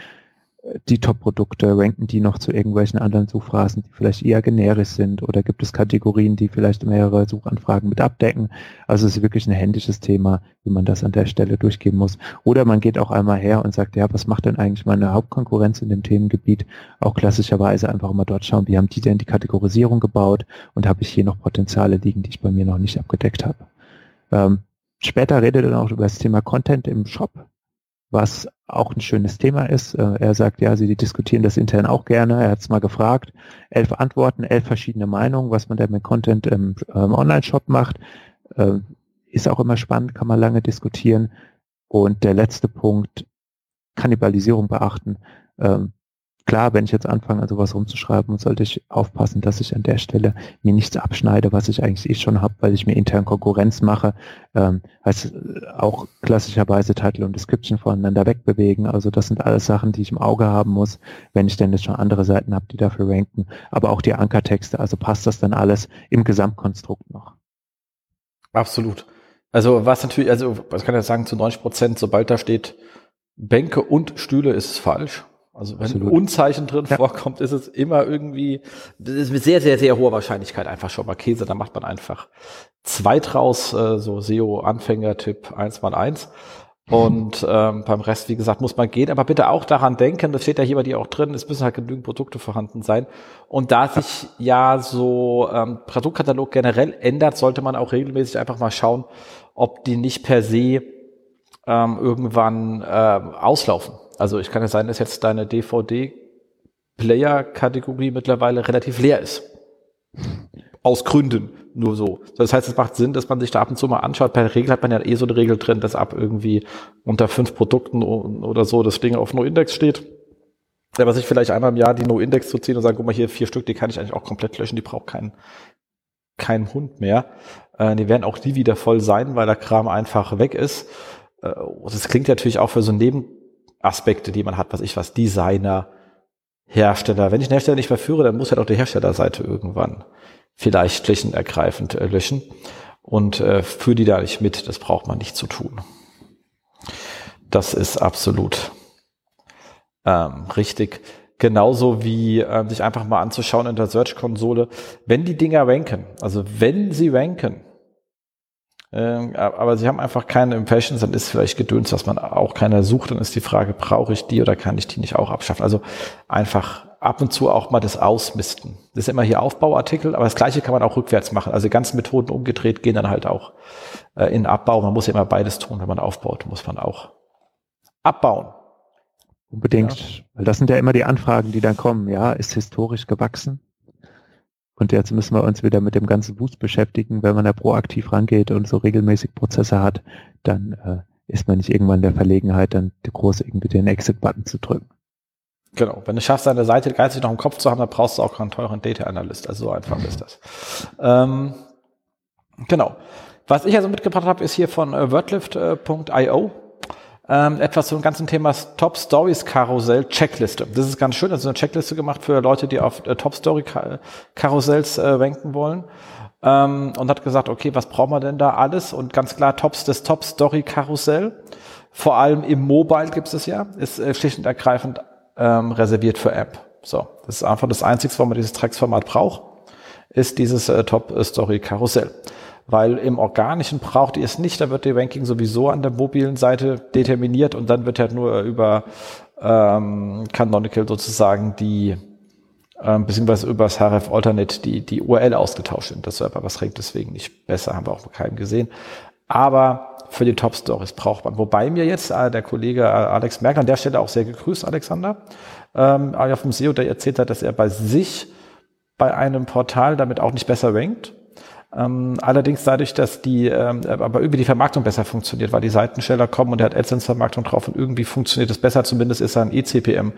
die Top-Produkte, ranken die noch zu irgendwelchen anderen Suchphrasen, die vielleicht eher generisch sind oder gibt es Kategorien, die vielleicht mehrere Suchanfragen mit abdecken? Also es ist wirklich ein händisches Thema, wie man das an der Stelle durchgeben muss. Oder man geht auch einmal her und sagt, ja, was macht denn eigentlich meine Hauptkonkurrenz in dem Themengebiet? Auch klassischerweise einfach mal dort schauen, wie haben die denn die Kategorisierung gebaut und habe ich hier noch Potenziale liegen, die ich bei mir noch nicht abgedeckt habe. Ähm, später redet er auch über das Thema Content im Shop was auch ein schönes Thema ist. Äh, er sagt, ja, sie diskutieren das intern auch gerne. Er hat es mal gefragt. Elf Antworten, elf verschiedene Meinungen, was man da mit Content im ähm, Online-Shop macht. Ähm, ist auch immer spannend, kann man lange diskutieren. Und der letzte Punkt, Kannibalisierung beachten. Klar, wenn ich jetzt anfange, an sowas rumzuschreiben, sollte ich aufpassen, dass ich an der Stelle mir nichts abschneide, was ich eigentlich eh schon habe, weil ich mir intern Konkurrenz mache. Ähm, heißt äh, auch klassischerweise Title und Description voneinander wegbewegen. Also das sind alles Sachen, die ich im Auge haben muss, wenn ich denn jetzt schon andere Seiten habe, die dafür ranken. Aber auch die Ankertexte, also passt das dann alles im Gesamtkonstrukt noch. Absolut. Also was natürlich, also was kann ich sagen, zu 90 Prozent, sobald da steht Bänke und Stühle, ist es falsch. Also wenn Absolut. Unzeichen drin ja. vorkommt, ist es immer irgendwie, das ist mit sehr, sehr, sehr hoher Wahrscheinlichkeit einfach schon mal Käse. Da macht man einfach zwei draus, äh, so SEO-Anfänger-Tipp eins mal eins. Und ähm, beim Rest, wie gesagt, muss man gehen. Aber bitte auch daran denken, das steht ja hier bei dir auch drin, es müssen halt genügend Produkte vorhanden sein. Und da sich ja so ähm, Produktkatalog generell ändert, sollte man auch regelmäßig einfach mal schauen, ob die nicht per se ähm, irgendwann äh, auslaufen. Also ich kann ja sein, dass jetzt deine DVD-Player-Kategorie mittlerweile relativ leer ist. Aus Gründen nur so. Das heißt, es macht Sinn, dass man sich da ab und zu mal anschaut. Per Regel hat man ja eh so eine Regel drin, dass ab irgendwie unter fünf Produkten oder so das Ding auf No-Index steht. Aber sich vielleicht einmal im Jahr die No-Index zu ziehen und sagen, guck mal, hier vier Stück, die kann ich eigentlich auch komplett löschen, die braucht keinen keinen Hund mehr. Äh, die werden auch nie wieder voll sein, weil der Kram einfach weg ist. Äh, das klingt natürlich auch für so Nebenaspekte, die man hat, was ich was, Designer, Hersteller. Wenn ich einen Hersteller nicht mehr führe, dann muss halt auch die Herstellerseite irgendwann vielleicht schlicht ergreifend äh, löschen und äh, führe die da nicht mit. Das braucht man nicht zu tun. Das ist absolut ähm, richtig. Genauso wie äh, sich einfach mal anzuschauen in der Search-Konsole, wenn die Dinger ranken, also wenn sie ranken, äh, aber sie haben einfach keine Impressions, dann ist vielleicht Gedöns, dass man auch keiner sucht, dann ist die Frage, brauche ich die oder kann ich die nicht auch abschaffen? Also einfach ab und zu auch mal das Ausmisten. Das ist immer hier Aufbauartikel, aber das gleiche kann man auch rückwärts machen. Also die ganzen Methoden umgedreht gehen dann halt auch äh, in Abbau. Man muss ja immer beides tun, wenn man aufbaut, muss man auch abbauen. Unbedingt, ja. weil das sind ja immer die Anfragen, die dann kommen. Ja, ist historisch gewachsen. Und jetzt müssen wir uns wieder mit dem ganzen Boost beschäftigen. Wenn man da proaktiv rangeht und so regelmäßig Prozesse hat, dann äh, ist man nicht irgendwann in der Verlegenheit, dann die große irgendwie den Exit-Button zu drücken. Genau. Wenn du schaffst, deine Seite geistig noch im Kopf zu haben, dann brauchst du auch keinen teuren Data Analyst. Also so einfach ist das. Ähm, genau. Was ich also mitgebracht habe, ist hier von äh, wordlift.io. Ähm, etwas zum ganzen Thema Top Stories Karussell Checkliste. Das ist ganz schön. Ist eine Checkliste gemacht für Leute, die auf äh, Top Story Karussells äh, ranken wollen. Ähm, und hat gesagt, okay, was brauchen wir denn da alles? Und ganz klar, Tops des Top Story Karussell. Vor allem im Mobile gibt es ja. Ist äh, schlicht und ergreifend ähm, reserviert für App. So, das ist einfach das Einzige, warum man dieses Tracks-Format braucht, ist dieses äh, Top-Story-Karussell. Weil im Organischen braucht ihr es nicht, da wird die Ranking sowieso an der mobilen Seite determiniert und dann wird halt nur über ähm, Canonical sozusagen die ähm, beziehungsweise über das HRF Alternate die, die URL ausgetauscht in der Server. Was rankt deswegen nicht besser, haben wir auch bei keinem gesehen. Aber für die Top Stories braucht man. Wobei mir jetzt äh, der Kollege äh, Alex Merkel an der Stelle auch sehr gegrüßt, Alexander, ähm, auf dem SEO, der erzählt hat, dass er bei sich bei einem Portal damit auch nicht besser rankt. Ähm, allerdings dadurch, dass die, ähm, aber irgendwie die Vermarktung besser funktioniert, weil die Seiten schneller kommen und er hat AdSense-Vermarktung drauf und irgendwie funktioniert es besser, zumindest ist sein ECPM,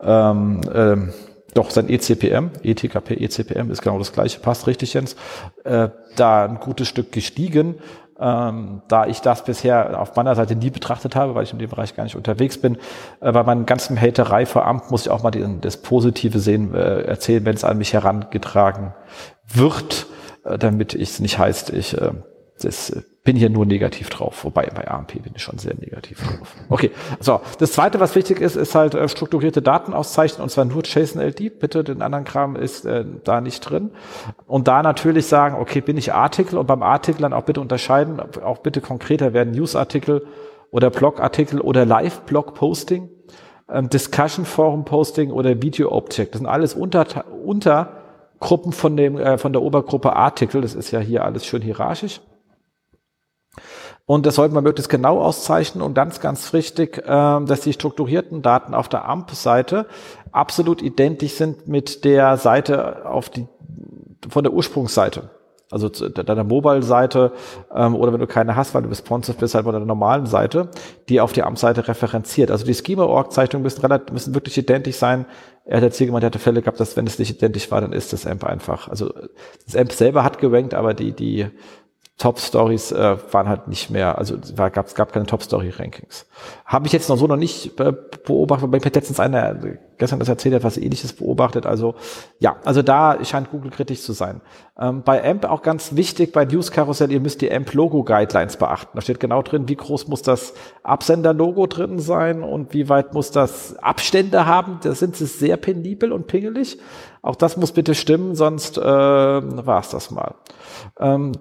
ähm, ähm, doch sein ECPM, ETKP, ECPM ist genau das gleiche, passt richtig, Jens, äh, da ein gutes Stück gestiegen. Ähm, da ich das bisher auf meiner Seite nie betrachtet habe, weil ich in dem Bereich gar nicht unterwegs bin. Äh, bei meinem ganzen Haterei vor Amt muss ich auch mal den, das Positive sehen, äh, erzählen, wenn es an mich herangetragen wird, äh, damit es nicht heißt, ich äh, das bin hier nur negativ drauf, wobei bei AMP bin ich schon sehr negativ drauf. Okay, so. Das zweite, was wichtig ist, ist halt äh, strukturierte Daten auszeichnen und zwar nur JSON-LD. Bitte, den anderen Kram ist äh, da nicht drin. Und da natürlich sagen, okay, bin ich Artikel und beim Artikel dann auch bitte unterscheiden, auch bitte konkreter werden News-Artikel oder Blog-Artikel oder Live-Blog-Posting, ähm, Discussion-Forum-Posting oder Video-Object. Das sind alles unter, Untergruppen von dem, äh, von der Obergruppe Artikel. Das ist ja hier alles schön hierarchisch. Und das sollte man möglichst genau auszeichnen und ganz, ganz wichtig, äh, dass die strukturierten Daten auf der AMP-Seite absolut identisch sind mit der Seite auf die, von der Ursprungsseite. Also deiner Mobile-Seite ähm, oder wenn du keine hast, weil du responsive bist, halt von der normalen Seite, die auf die AMP-Seite referenziert. Also die Schema-Org-Zeichnungen müssen, relativ, müssen wirklich identisch sein. Er hat erzählt, jemand hatte Fälle gehabt, dass wenn es nicht identisch war, dann ist das AMP einfach. Also das AMP selber hat gerankt, aber die, die Top-Stories äh, waren halt nicht mehr, also war, gab, es gab keine Top-Story-Rankings. Habe ich jetzt noch so noch nicht äh, beobachtet, weil mir letztens einer gestern das erzählt, etwas ähnliches beobachtet. Also ja, also da scheint Google kritisch zu sein. Ähm, bei AMP auch ganz wichtig, bei News Carousel, ihr müsst die AMP-Logo-Guidelines beachten. Da steht genau drin, wie groß muss das Absender-Logo drin sein und wie weit muss das Abstände haben. Da sind sie sehr penibel und pingelig. Auch das muss bitte stimmen, sonst äh, war es das mal. Ähm,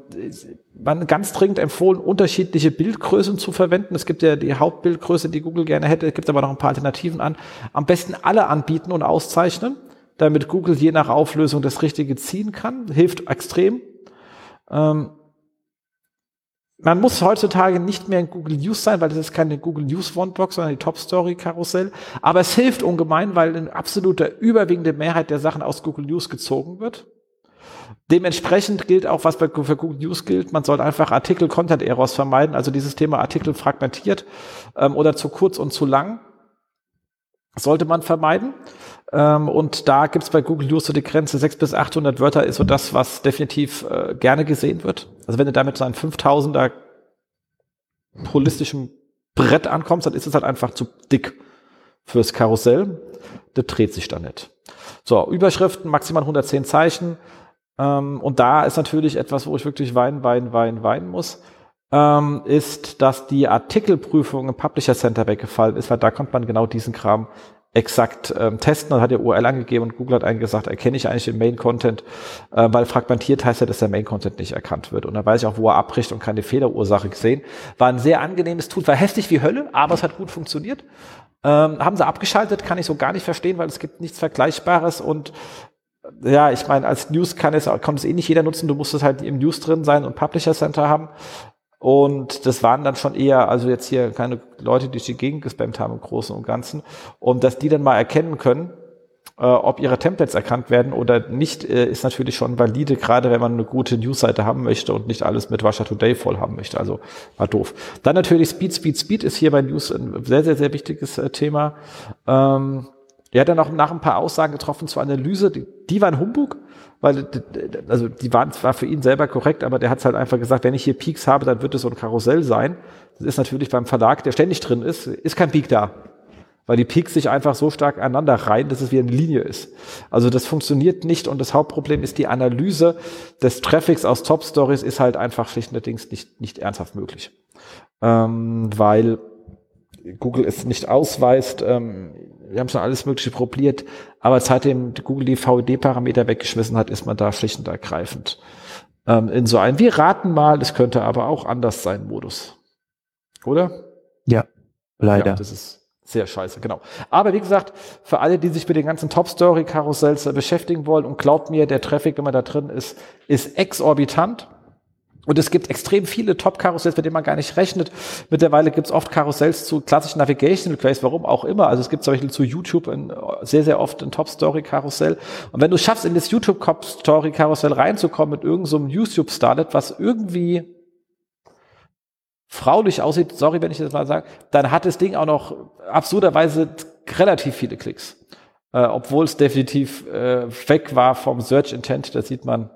man ganz dringend empfohlen, unterschiedliche Bildgrößen zu verwenden. Es gibt ja die Hauptbildgröße, die Google gerne hätte, es gibt aber noch ein paar Alternativen an. Am besten alle anbieten und auszeichnen, damit Google je nach Auflösung das Richtige ziehen kann. Hilft extrem. Ähm, man muss heutzutage nicht mehr in Google News sein, weil das ist keine Google News One-Box, sondern die Top Story Karussell. Aber es hilft ungemein, weil eine absolute überwiegende Mehrheit der Sachen aus Google News gezogen wird. Dementsprechend gilt auch, was für Google News gilt, man sollte einfach Artikel-Content-Errors vermeiden, also dieses Thema Artikel fragmentiert ähm, oder zu kurz und zu lang sollte man vermeiden. Ähm, und da gibt's bei Google News so die Grenze 600 bis 800 Wörter ist so das, was definitiv äh, gerne gesehen wird. Also wenn du damit so ein 5000er holistischen Brett ankommst, dann ist es halt einfach zu dick fürs Karussell. Das dreht sich dann nicht. So, Überschriften maximal 110 Zeichen. Ähm, und da ist natürlich etwas, wo ich wirklich weinen, weinen, weinen, weinen muss, ähm, ist, dass die Artikelprüfung im Publisher Center weggefallen ist, weil da konnte man genau diesen Kram exakt ähm, testen. Dann hat er URL angegeben und Google hat eingesagt, erkenne ich eigentlich den Main-Content, äh, weil fragmentiert heißt ja, dass der Main-Content nicht erkannt wird. Und da weiß ich auch, wo er abbricht und keine Fehlerursache gesehen. War ein sehr angenehmes Tool, war hässlich wie Hölle, aber es hat gut funktioniert. Ähm, haben sie abgeschaltet, kann ich so gar nicht verstehen, weil es gibt nichts Vergleichbares und ja, ich meine, als News kann es, kann es eh nicht jeder nutzen. Du musst es halt im News drin sein und Publisher Center haben. Und das waren dann schon eher, also jetzt hier keine Leute, die durch die Gegend gespammt haben im Großen und Ganzen. Und dass die dann mal erkennen können, äh, ob ihre Templates erkannt werden oder nicht, äh, ist natürlich schon valide, gerade wenn man eine gute Newsseite haben möchte und nicht alles mit Russia Today voll haben möchte. Also war doof. Dann natürlich Speed, Speed, Speed ist hier bei News ein sehr, sehr, sehr wichtiges äh, Thema. Ähm, er hat dann auch nach ein paar Aussagen getroffen zur Analyse, die, die waren Humbug weil also die waren zwar für ihn selber korrekt, aber der hat halt einfach gesagt, wenn ich hier Peaks habe, dann wird es so ein Karussell sein. Das ist natürlich beim Verlag, der ständig drin ist, ist kein Peak da. Weil die Peaks sich einfach so stark aneinander reihen, dass es wie eine Linie ist. Also das funktioniert nicht und das Hauptproblem ist die Analyse des Traffics aus Top Stories ist halt einfach schlichtendings nicht, nicht ernsthaft möglich. Ähm, weil Google es nicht ausweist, ähm, wir haben schon alles Mögliche probiert, aber seitdem Google die VED-Parameter weggeschmissen hat, ist man da schlicht und ergreifend ähm, in so einem, wir raten mal, es könnte aber auch anders sein, Modus. Oder? Ja, leider. Ja, das ist sehr scheiße, genau. Aber wie gesagt, für alle, die sich mit den ganzen Top-Story-Karussells beschäftigen wollen und glaubt mir, der Traffic, wenn man da drin ist, ist exorbitant. Und es gibt extrem viele Top-Karussells, mit denen man gar nicht rechnet. Mittlerweile gibt es oft Karussells zu klassischen Navigational Queries, warum auch immer. Also es gibt zum Beispiel zu YouTube ein, sehr, sehr oft ein Top-Story-Karussell. Und wenn du schaffst, in das YouTube-Top-Story-Karussell reinzukommen mit irgendeinem so YouTube-Starlet, was irgendwie fraulich aussieht, sorry, wenn ich das mal sage, dann hat das Ding auch noch absurderweise relativ viele Klicks. Äh, obwohl es definitiv äh, weg war vom Search Intent, da sieht man,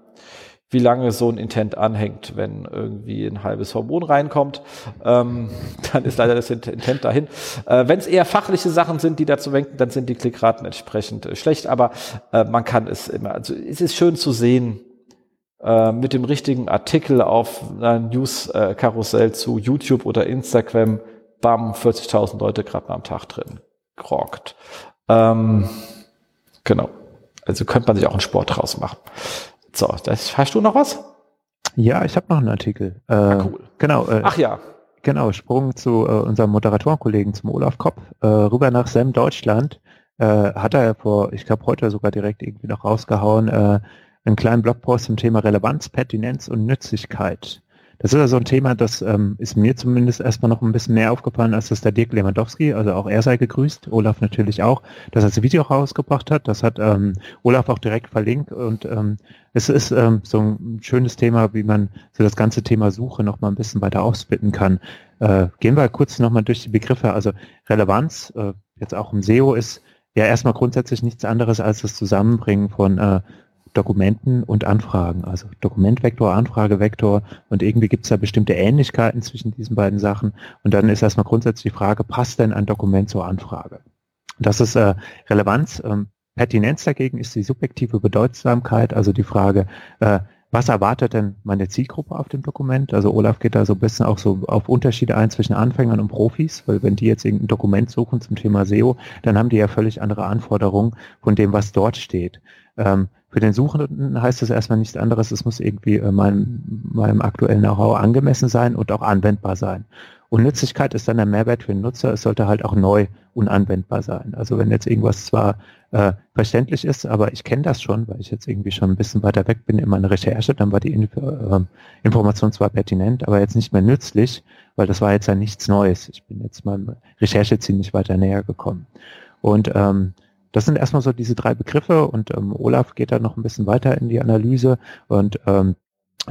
wie lange so ein Intent anhängt. Wenn irgendwie ein halbes Hormon reinkommt, ähm, <laughs> dann ist leider das Intent dahin. Äh, Wenn es eher fachliche Sachen sind, die dazu wenken, dann sind die Klickraten entsprechend äh, schlecht. Aber äh, man kann es immer, also es ist schön zu sehen, äh, mit dem richtigen Artikel auf einer News-Karussell zu YouTube oder Instagram, bam, 40.000 Leute gerade mal am Tag drin. Grockt. Ähm, genau. Also könnte man sich auch einen Sport draus machen. So, das, hast du noch was? Ja, ich habe noch einen Artikel. Äh, ah, cool. Genau. Äh, Ach ja. Genau, Sprung zu äh, unserem Moderatorenkollegen, zum Olaf Kopp, äh, rüber nach SEM Deutschland. Äh, hat er vor, ich glaube heute sogar direkt irgendwie noch rausgehauen, äh, einen kleinen Blogpost zum Thema Relevanz, Pertinenz und Nützlichkeit. Das ist also ein Thema, das ähm, ist mir zumindest erstmal noch ein bisschen mehr aufgefallen, als das der Dirk Lewandowski, also auch er sei gegrüßt, Olaf natürlich auch, dass er das Video rausgebracht hat. Das hat ähm, Olaf auch direkt verlinkt und ähm, es ist ähm, so ein schönes Thema, wie man so das ganze Thema Suche noch mal ein bisschen weiter aufsplitten kann. Äh, gehen wir kurz noch mal durch die Begriffe. Also Relevanz, äh, jetzt auch im SEO, ist ja erstmal grundsätzlich nichts anderes als das Zusammenbringen von äh, Dokumenten und Anfragen, also Dokumentvektor, Anfragevektor und irgendwie gibt es da bestimmte Ähnlichkeiten zwischen diesen beiden Sachen und dann ist erstmal grundsätzlich die Frage, passt denn ein Dokument zur Anfrage? Das ist äh, Relevanz. Ähm, Pertinenz dagegen ist die subjektive Bedeutsamkeit, also die Frage, äh, was erwartet denn meine Zielgruppe auf dem Dokument? Also Olaf geht da so ein bisschen auch so auf Unterschiede ein zwischen Anfängern und Profis, weil wenn die jetzt irgendein Dokument suchen zum Thema SEO, dann haben die ja völlig andere Anforderungen von dem, was dort steht. Ähm, für den Suchenden heißt das erstmal nichts anderes, es muss irgendwie äh, meinem, meinem aktuellen Know-how angemessen sein und auch anwendbar sein. Und Nützlichkeit ist dann der Mehrwert für den Nutzer. Es sollte halt auch neu unanwendbar sein. Also wenn jetzt irgendwas zwar äh, verständlich ist, aber ich kenne das schon, weil ich jetzt irgendwie schon ein bisschen weiter weg bin in meiner Recherche, dann war die Inf äh, Information zwar pertinent, aber jetzt nicht mehr nützlich, weil das war jetzt ja nichts Neues. Ich bin jetzt meinem Rechercheziel nicht weiter näher gekommen. Und ähm, das sind erstmal so diese drei Begriffe und ähm, Olaf geht da noch ein bisschen weiter in die Analyse und ähm,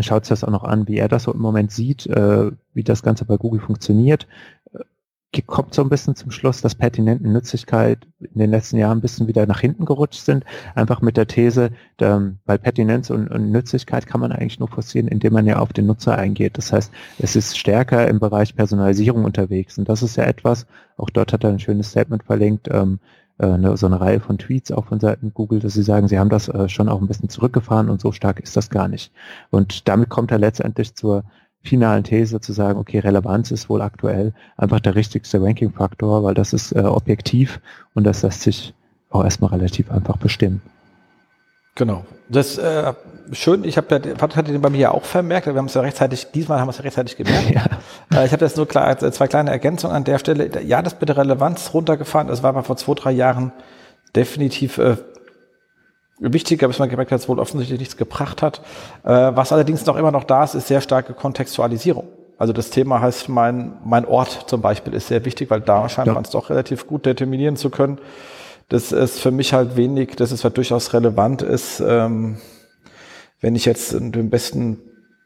schaut sich das auch noch an, wie er das so im Moment sieht, äh, wie das Ganze bei Google funktioniert. Äh, kommt so ein bisschen zum Schluss, dass pertinenten Nützlichkeit in den letzten Jahren ein bisschen wieder nach hinten gerutscht sind. Einfach mit der These, ähm, weil Pertinenz und, und, Nützlichkeit kann man eigentlich nur forcieren, indem man ja auf den Nutzer eingeht. Das heißt, es ist stärker im Bereich Personalisierung unterwegs. Und das ist ja etwas, auch dort hat er ein schönes Statement verlinkt, ähm, äh, so eine Reihe von Tweets auch von Seiten Google, dass sie sagen, sie haben das äh, schon auch ein bisschen zurückgefahren und so stark ist das gar nicht. Und damit kommt er letztendlich zur finalen These zu sagen, okay, Relevanz ist wohl aktuell einfach der richtigste Ranking-Faktor, weil das ist äh, objektiv und das lässt sich auch erstmal relativ einfach bestimmen. Genau. Das äh, schön. Ich habe ja, Patrick hat den bei mir ja auch vermerkt. Wir haben es ja rechtzeitig. Diesmal haben wir es ja rechtzeitig gemerkt. <laughs> Ja. Äh, ich habe jetzt nur klar, äh, zwei kleine Ergänzungen an der Stelle. Ja, das mit der Relevanz runtergefahren. Das war aber vor zwei drei Jahren definitiv äh, wichtiger, bis man gemerkt hat, dass es wohl offensichtlich nichts gebracht hat. Äh, was allerdings noch immer noch da ist, ist sehr starke Kontextualisierung. Also das Thema heißt, mein, mein Ort zum Beispiel ist sehr wichtig, weil da scheint ja. man es doch relativ gut determinieren zu können. Das ist für mich halt wenig, dass es halt durchaus relevant ist, ähm, wenn ich jetzt den besten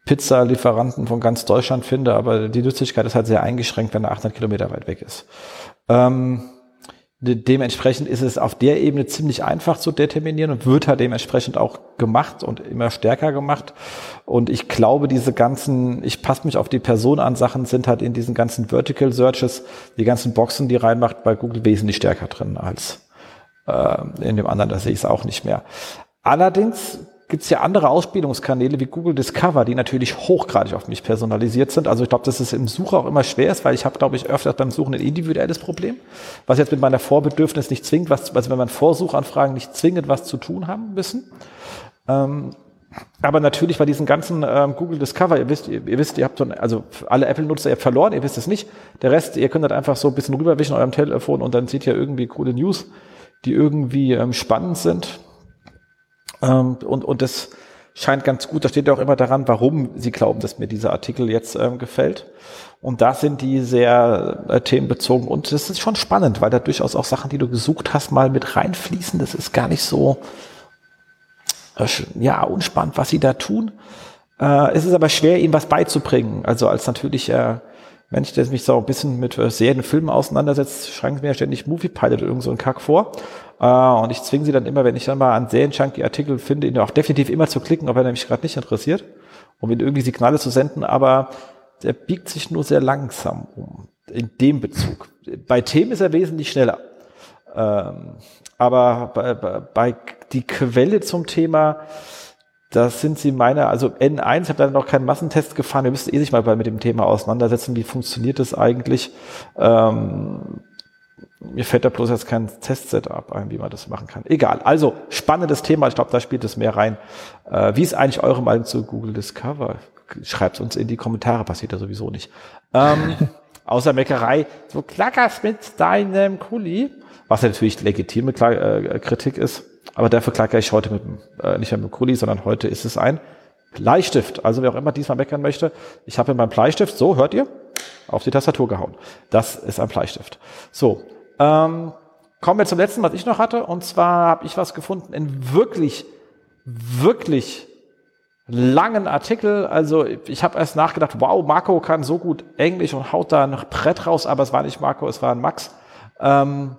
Pizza-Lieferanten von ganz Deutschland finde, aber die Nützlichkeit ist halt sehr eingeschränkt, wenn er 800 Kilometer weit weg ist. Ähm, de dementsprechend ist es auf der Ebene ziemlich einfach zu determinieren und wird halt dementsprechend auch gemacht und immer stärker gemacht. Und ich glaube, diese ganzen, ich passe mich auf die Person an, Sachen sind halt in diesen ganzen Vertical Searches, die ganzen Boxen, die reinmacht, bei Google wesentlich stärker drin als in dem anderen, da sehe ich es auch nicht mehr. Allerdings gibt es ja andere Ausspielungskanäle wie Google Discover, die natürlich hochgradig auf mich personalisiert sind. Also ich glaube, dass es im Sucher auch immer schwer ist, weil ich habe, glaube ich, öfters beim Suchen ein individuelles Problem, was jetzt mit meiner Vorbedürfnis nicht zwingt, was, also wenn man Vorsuchanfragen nicht zwingend was zu tun haben müssen. Ähm, aber natürlich bei diesen ganzen ähm, Google Discover, ihr wisst, ihr, ihr wisst, ihr habt so, also alle Apple-Nutzer, ihr habt verloren, ihr wisst es nicht. Der Rest, ihr könnt halt einfach so ein bisschen rüberwischen eurem Telefon und dann seht ihr irgendwie coole News die irgendwie ähm, spannend sind. Ähm, und, und das scheint ganz gut. Da steht ja auch immer daran, warum Sie glauben, dass mir dieser Artikel jetzt ähm, gefällt. Und da sind die sehr äh, themenbezogen. Und das ist schon spannend, weil da durchaus auch Sachen, die du gesucht hast, mal mit reinfließen. Das ist gar nicht so, äh, ja, unspannend, was sie da tun. Äh, es ist aber schwer, ihnen was beizubringen. Also als natürlicher wenn ich mich so ein bisschen mit äh, Serien, Filmen auseinandersetze, schreiben sie mir ja ständig Movie Pilot irgend so einen Kack vor. Äh, und ich zwinge sie dann immer, wenn ich dann mal an Serien-Junkie Artikel finde, ihn auch definitiv immer zu klicken, wenn er mich gerade nicht interessiert, um ihm irgendwie Signale zu senden, aber der biegt sich nur sehr langsam um, in dem Bezug. Bei Themen ist er wesentlich schneller. Ähm, aber bei, bei, bei die Quelle zum Thema, das sind sie meine, also N1, ich habe leider noch keinen Massentest gefahren, wir müssen eh sich mal mit dem Thema auseinandersetzen, wie funktioniert das eigentlich. Ähm, mir fällt da bloß jetzt kein Testsetup ein, wie man das machen kann. Egal. Also, spannendes Thema. Ich glaube, da spielt es mehr rein. Äh, wie ist eigentlich eure Meinung zu Google Discover? Schreibt uns in die Kommentare, passiert ja sowieso nicht. Ähm, <laughs> außer Meckerei, so klackerst mit deinem Kuli, was ja natürlich legitime äh, Kritik ist. Aber dafür klage ich heute mit, äh, nicht mehr mit Kuli, sondern heute ist es ein Bleistift. Also wer auch immer diesmal meckern möchte, ich habe in meinem Bleistift, so hört ihr, auf die Tastatur gehauen. Das ist ein Bleistift. So, ähm, kommen wir zum letzten, was ich noch hatte. Und zwar habe ich was gefunden in wirklich, wirklich langen Artikel. Also ich habe erst nachgedacht, wow, Marco kann so gut Englisch und haut da ein Brett raus, aber es war nicht Marco, es war ein Max. Ähm,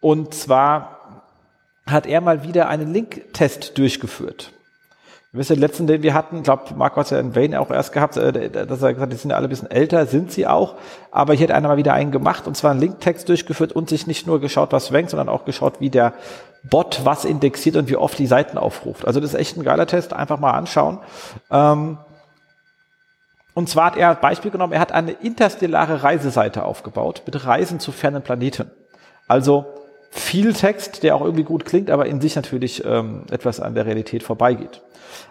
und zwar hat er mal wieder einen Link-Test durchgeführt. Wisst ihr, den letzten, den wir hatten, ich glaube, Marco hat es ja in Wayne auch erst gehabt, äh, dass er gesagt hat, die sind ja alle ein bisschen älter, sind sie auch. Aber hier hat einer mal wieder einen gemacht und zwar einen Linktext durchgeführt und sich nicht nur geschaut, was rankt, sondern auch geschaut, wie der Bot was indexiert und wie oft die Seiten aufruft. Also das ist echt ein geiler Test, einfach mal anschauen. Ähm, und zwar hat er Beispiel genommen, er hat eine interstellare Reiseseite aufgebaut mit Reisen zu fernen Planeten. Also viel Text, der auch irgendwie gut klingt, aber in sich natürlich ähm, etwas an der Realität vorbeigeht.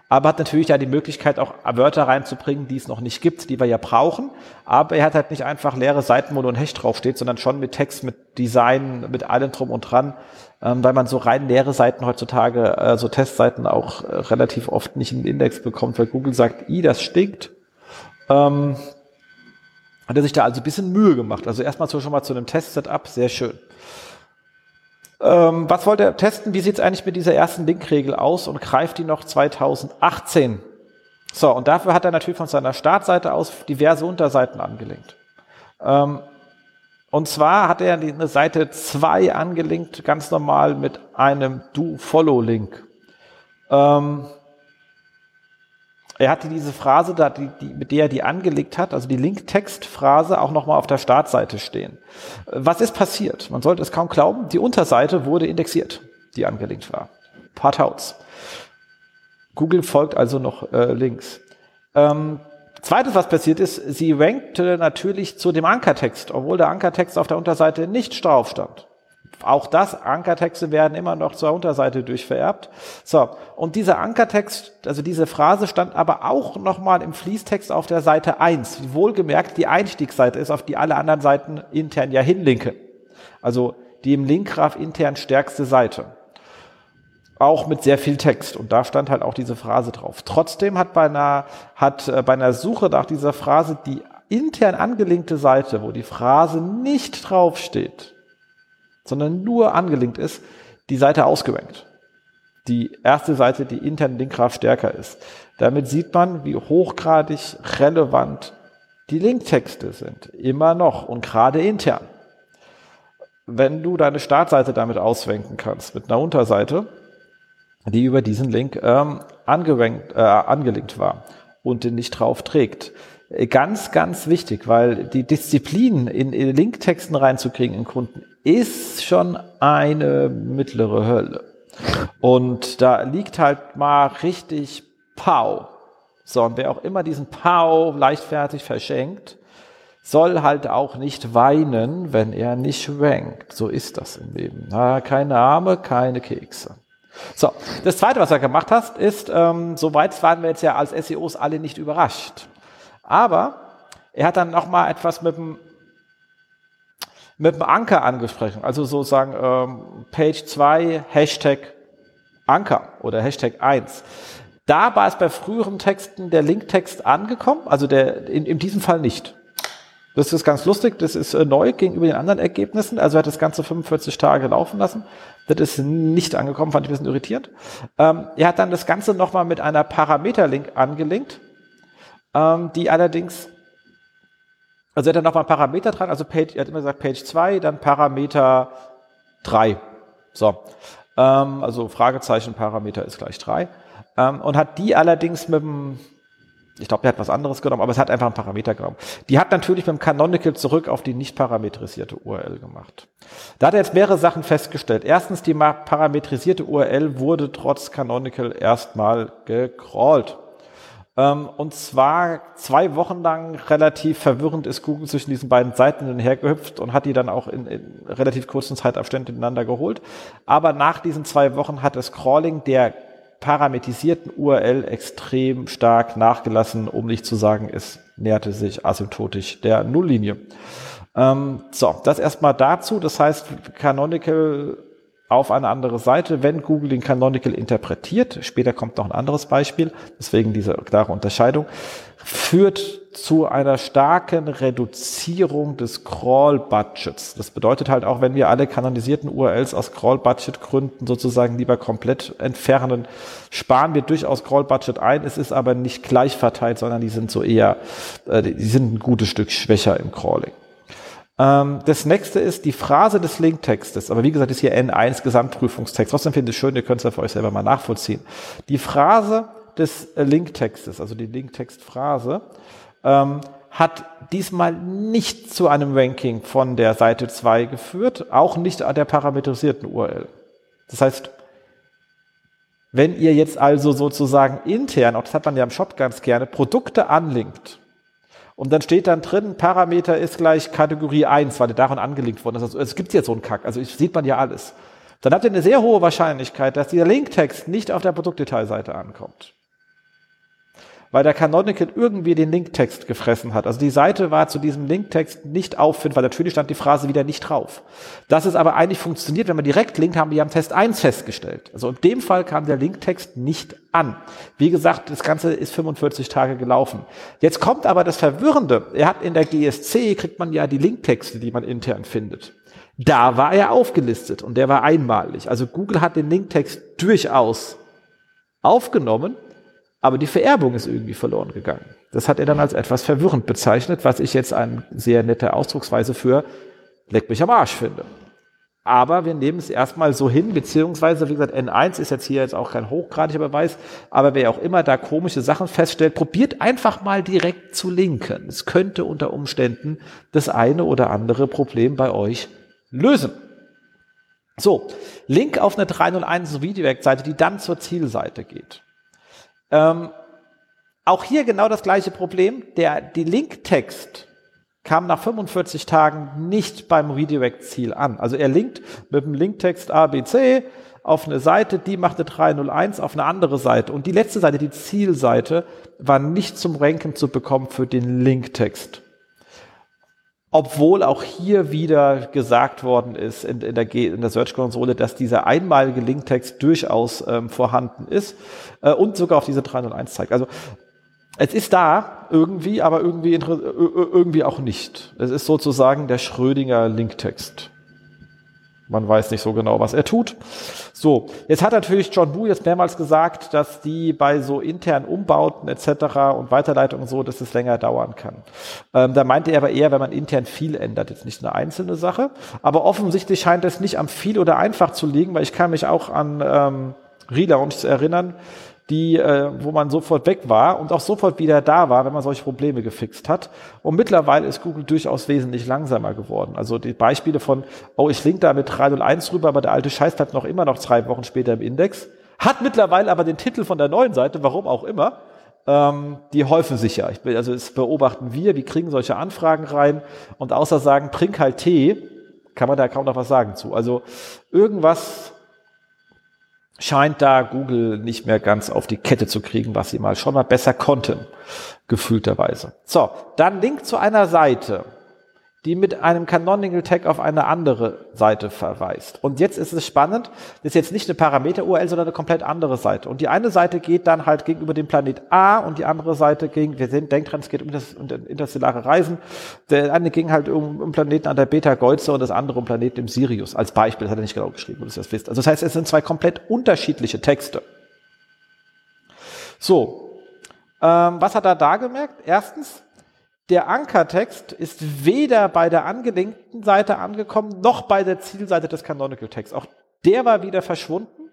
Aber hat natürlich ja die Möglichkeit, auch Wörter reinzubringen, die es noch nicht gibt, die wir ja brauchen. Aber er hat halt nicht einfach leere Seiten, wo nur ein Hecht draufsteht, sondern schon mit Text, mit Design, mit allem drum und dran, ähm, weil man so rein leere Seiten heutzutage, äh, so Testseiten auch äh, relativ oft nicht im Index bekommt, weil Google sagt, i, das stinkt. Ähm, hat er sich da also ein bisschen Mühe gemacht. Also erstmal so schon mal zu einem Test-Setup, sehr schön. Ähm, was wollte er testen? Wie sieht es eigentlich mit dieser ersten Linkregel aus und greift die noch 2018? So, und dafür hat er natürlich von seiner Startseite aus diverse Unterseiten angelegt. Ähm, und zwar hat er eine Seite 2 angelinkt, ganz normal mit einem Do-Follow-Link. Ähm, er hatte diese Phrase, da, die, die, mit der er die angelegt hat, also die Link-Text-Phrase, auch nochmal auf der Startseite stehen. Was ist passiert? Man sollte es kaum glauben. Die Unterseite wurde indexiert, die angelegt war. Partouts. Google folgt also noch äh, links. Ähm, zweites, was passiert ist, sie rankte natürlich zu dem Ankertext, obwohl der Ankertext auf der Unterseite nicht drauf stand. Auch das, Ankertexte werden immer noch zur Unterseite durchvererbt. So, und dieser Ankertext, also diese Phrase stand aber auch nochmal im Fließtext auf der Seite 1. Wohlgemerkt, die Einstiegsseite ist, auf die alle anderen Seiten intern ja hinlinken. Also die im Linkgraph intern stärkste Seite. Auch mit sehr viel Text. Und da stand halt auch diese Phrase drauf. Trotzdem hat bei einer, hat äh, bei einer Suche nach dieser Phrase die intern angelinkte Seite, wo die Phrase nicht draufsteht, sondern nur angelinkt ist, die Seite ausgerankt. Die erste Seite, die intern Linkgraph stärker ist. Damit sieht man, wie hochgradig relevant die Linktexte sind. Immer noch und gerade intern. Wenn du deine Startseite damit auswenken kannst, mit einer Unterseite, die über diesen Link ähm, angerankt, äh, angelinkt war und den nicht drauf trägt. Ganz, ganz wichtig, weil die Disziplin in, in Linktexten reinzukriegen in Kunden ist schon eine mittlere Hölle. Und da liegt halt mal richtig Pau. So, und wer auch immer diesen Pau leichtfertig verschenkt, soll halt auch nicht weinen, wenn er nicht rankt. So ist das im Leben. Na, keine Arme, keine Kekse. So, das zweite, was er gemacht hat, ist, ähm, soweit waren wir jetzt ja als SEOs alle nicht überrascht. Aber er hat dann nochmal etwas mit dem mit dem Anker angesprochen, also sozusagen ähm, Page 2, Hashtag Anker oder Hashtag 1. Da war es bei früheren Texten der Linktext angekommen, also der in, in diesem Fall nicht. Das ist ganz lustig, das ist äh, neu gegenüber den anderen Ergebnissen. Also er hat das Ganze 45 Tage laufen lassen. Das ist nicht angekommen, fand ich ein bisschen irritiert. Ähm, er hat dann das Ganze nochmal mit einer Parameterlink angelinkt, ähm, die allerdings also er hat dann nochmal Parameter dran, also Page, er hat immer gesagt Page 2, dann Parameter 3. So. Ähm, also Fragezeichen, Parameter ist gleich 3. Ähm, und hat die allerdings mit dem, ich glaube, er hat was anderes genommen, aber es hat einfach einen Parameter genommen. Die hat natürlich mit dem Canonical zurück auf die nicht parametrisierte URL gemacht. Da hat er jetzt mehrere Sachen festgestellt. Erstens, die parametrisierte URL wurde trotz Canonical erstmal gecrawlt. Ähm, und zwar zwei Wochen lang relativ verwirrend ist Google zwischen diesen beiden Seiten hin hergehüpft und hat die dann auch in, in relativ kurzen Zeitabständen ineinander geholt. Aber nach diesen zwei Wochen hat das Crawling der parametrisierten URL extrem stark nachgelassen, um nicht zu sagen, es näherte sich asymptotisch der Nulllinie. Ähm, so, das erstmal dazu. Das heißt, Canonical auf eine andere Seite, wenn Google den Canonical interpretiert, später kommt noch ein anderes Beispiel, deswegen diese klare Unterscheidung, führt zu einer starken Reduzierung des Crawl-Budgets. Das bedeutet halt auch, wenn wir alle kanonisierten URLs aus Crawl-Budget-Gründen sozusagen lieber komplett entfernen, sparen wir durchaus Crawl-Budget ein. Es ist aber nicht gleich verteilt, sondern die sind so eher, äh, die sind ein gutes Stück schwächer im Crawling. Ähm, das nächste ist die Phrase des Linktextes. Aber wie gesagt, ist hier N1 Gesamtprüfungstext. Trotzdem finde ich es schön, ihr könnt es ja für euch selber mal nachvollziehen. Die Phrase des äh, Linktextes, also die Linktextphrase, ähm, hat diesmal nicht zu einem Ranking von der Seite 2 geführt, auch nicht an der parametrisierten URL. Das heißt, wenn ihr jetzt also sozusagen intern, auch das hat man ja im Shop ganz gerne, Produkte anlinkt, und dann steht dann drin, Parameter ist gleich Kategorie 1, weil der daran angelegt worden ist. Also, es gibt jetzt so einen Kack, also sieht man ja alles. Dann habt ihr eine sehr hohe Wahrscheinlichkeit, dass dieser Linktext nicht auf der Produktdetailseite ankommt weil der Canonical irgendwie den Linktext gefressen hat. Also die Seite war zu diesem Linktext nicht auffindbar, natürlich stand die Phrase wieder nicht drauf. Dass es aber eigentlich funktioniert, wenn man direkt linkt, haben wir am Test 1 festgestellt. Also in dem Fall kam der Linktext nicht an. Wie gesagt, das Ganze ist 45 Tage gelaufen. Jetzt kommt aber das Verwirrende. Er hat in der GSC, kriegt man ja die Linktexte, die man intern findet. Da war er aufgelistet und der war einmalig. Also Google hat den Linktext durchaus aufgenommen, aber die Vererbung ist irgendwie verloren gegangen. Das hat er dann als etwas verwirrend bezeichnet, was ich jetzt eine sehr nette Ausdrucksweise für leck mich am Arsch finde. Aber wir nehmen es erstmal so hin, beziehungsweise, wie gesagt, N1 ist jetzt hier jetzt auch kein hochgradiger Beweis, aber wer auch immer da komische Sachen feststellt, probiert einfach mal direkt zu linken. Es könnte unter Umständen das eine oder andere Problem bei euch lösen. So, Link auf eine 301 Redirect-Seite, die dann zur Zielseite geht. Ähm, auch hier genau das gleiche Problem. Der, die Linktext kam nach 45 Tagen nicht beim Redirect-Ziel an. Also er linkt mit dem Linktext ABC auf eine Seite, die macht eine 301 auf eine andere Seite. Und die letzte Seite, die Zielseite, war nicht zum Ranken zu bekommen für den Linktext obwohl auch hier wieder gesagt worden ist in, in der, in der Search-Konsole, dass dieser einmalige Linktext durchaus ähm, vorhanden ist äh, und sogar auf diese 301 zeigt. Also es ist da irgendwie, aber irgendwie, irgendwie auch nicht. Es ist sozusagen der Schrödinger Linktext. Man weiß nicht so genau, was er tut. So, jetzt hat natürlich John Boo jetzt mehrmals gesagt, dass die bei so internen Umbauten etc. und Weiterleitungen so, dass es länger dauern kann. Ähm, da meinte er aber eher, wenn man intern viel ändert, jetzt nicht eine einzelne Sache. Aber offensichtlich scheint es nicht am viel oder einfach zu liegen, weil ich kann mich auch an ähm, Relaunch erinnern, die, äh, wo man sofort weg war und auch sofort wieder da war, wenn man solche Probleme gefixt hat. Und mittlerweile ist Google durchaus wesentlich langsamer geworden. Also die Beispiele von, oh, ich link da mit 301 rüber, aber der alte Scheiß bleibt noch immer noch zwei Wochen später im Index, hat mittlerweile aber den Titel von der neuen Seite, warum auch immer, ähm, die häufen sich ja. Ich also das beobachten wir, wie kriegen solche Anfragen rein und außer sagen, trink halt Tee, kann man da kaum noch was sagen zu. Also irgendwas scheint da Google nicht mehr ganz auf die Kette zu kriegen, was sie mal schon mal besser konnten, gefühlterweise. So, dann Link zu einer Seite die mit einem Canonical Tag auf eine andere Seite verweist. Und jetzt ist es spannend, das ist jetzt nicht eine Parameter-URL, sondern eine komplett andere Seite. Und die eine Seite geht dann halt gegenüber dem Planet A und die andere Seite ging, wir sind, denkt dran, es geht um das um interstellare Reisen. Der eine ging halt um, um Planeten an der Beta Geuze und das andere um Planeten im Sirius. Als Beispiel, das hat er nicht genau geschrieben, dass ihr das wisst. Also das heißt, es sind zwei komplett unterschiedliche Texte. So, ähm, was hat er da gemerkt? Erstens, der Ankertext ist weder bei der angelinkten Seite angekommen, noch bei der Zielseite des Canonical Text. Auch der war wieder verschwunden.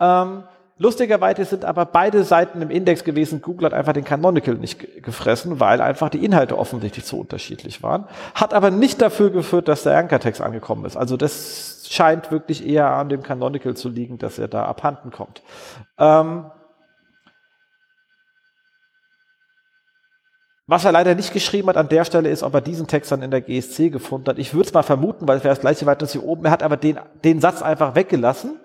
Ähm, lustigerweise sind aber beide Seiten im Index gewesen. Google hat einfach den Canonical nicht gefressen, weil einfach die Inhalte offensichtlich zu unterschiedlich waren. Hat aber nicht dafür geführt, dass der Ankertext angekommen ist. Also das scheint wirklich eher an dem Canonical zu liegen, dass er da abhanden kommt. Ähm, Was er leider nicht geschrieben hat an der Stelle ist, ob er diesen Text dann in der GSC gefunden hat. Ich würde es mal vermuten, weil es wäre das gleiche weit hier oben. Er hat aber den, den Satz einfach weggelassen.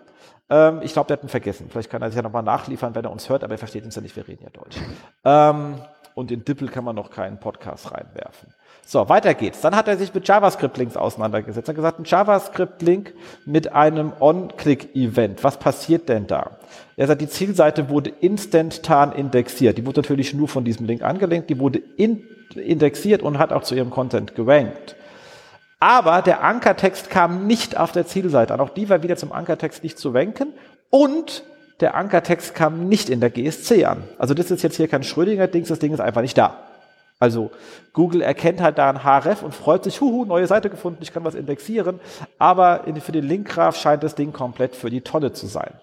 Ähm, ich glaube, der hat ihn vergessen. Vielleicht kann er sich ja nochmal nachliefern, wenn er uns hört, aber er versteht uns ja nicht, wir reden ja Deutsch. Ähm, und in Dippel kann man noch keinen Podcast reinwerfen. So, weiter geht's. Dann hat er sich mit JavaScript-Links auseinandergesetzt. Er hat gesagt, ein JavaScript-Link mit einem On-Click-Event. Was passiert denn da? Er sagt, die Zielseite wurde instantan indexiert. Die wurde natürlich nur von diesem Link angelenkt. Die wurde in indexiert und hat auch zu ihrem Content gerankt. Aber der Ankertext kam nicht auf der Zielseite an. Auch die war wieder zum Ankertext nicht zu ranken. Und der Ankertext kam nicht in der GSC an. Also das ist jetzt hier kein Schrödinger-Dings, das Ding ist einfach nicht da. Also Google erkennt halt da ein href und freut sich, huhu, neue Seite gefunden, ich kann was indexieren. Aber für den Linkgraph scheint das Ding komplett für die Tonne zu sein.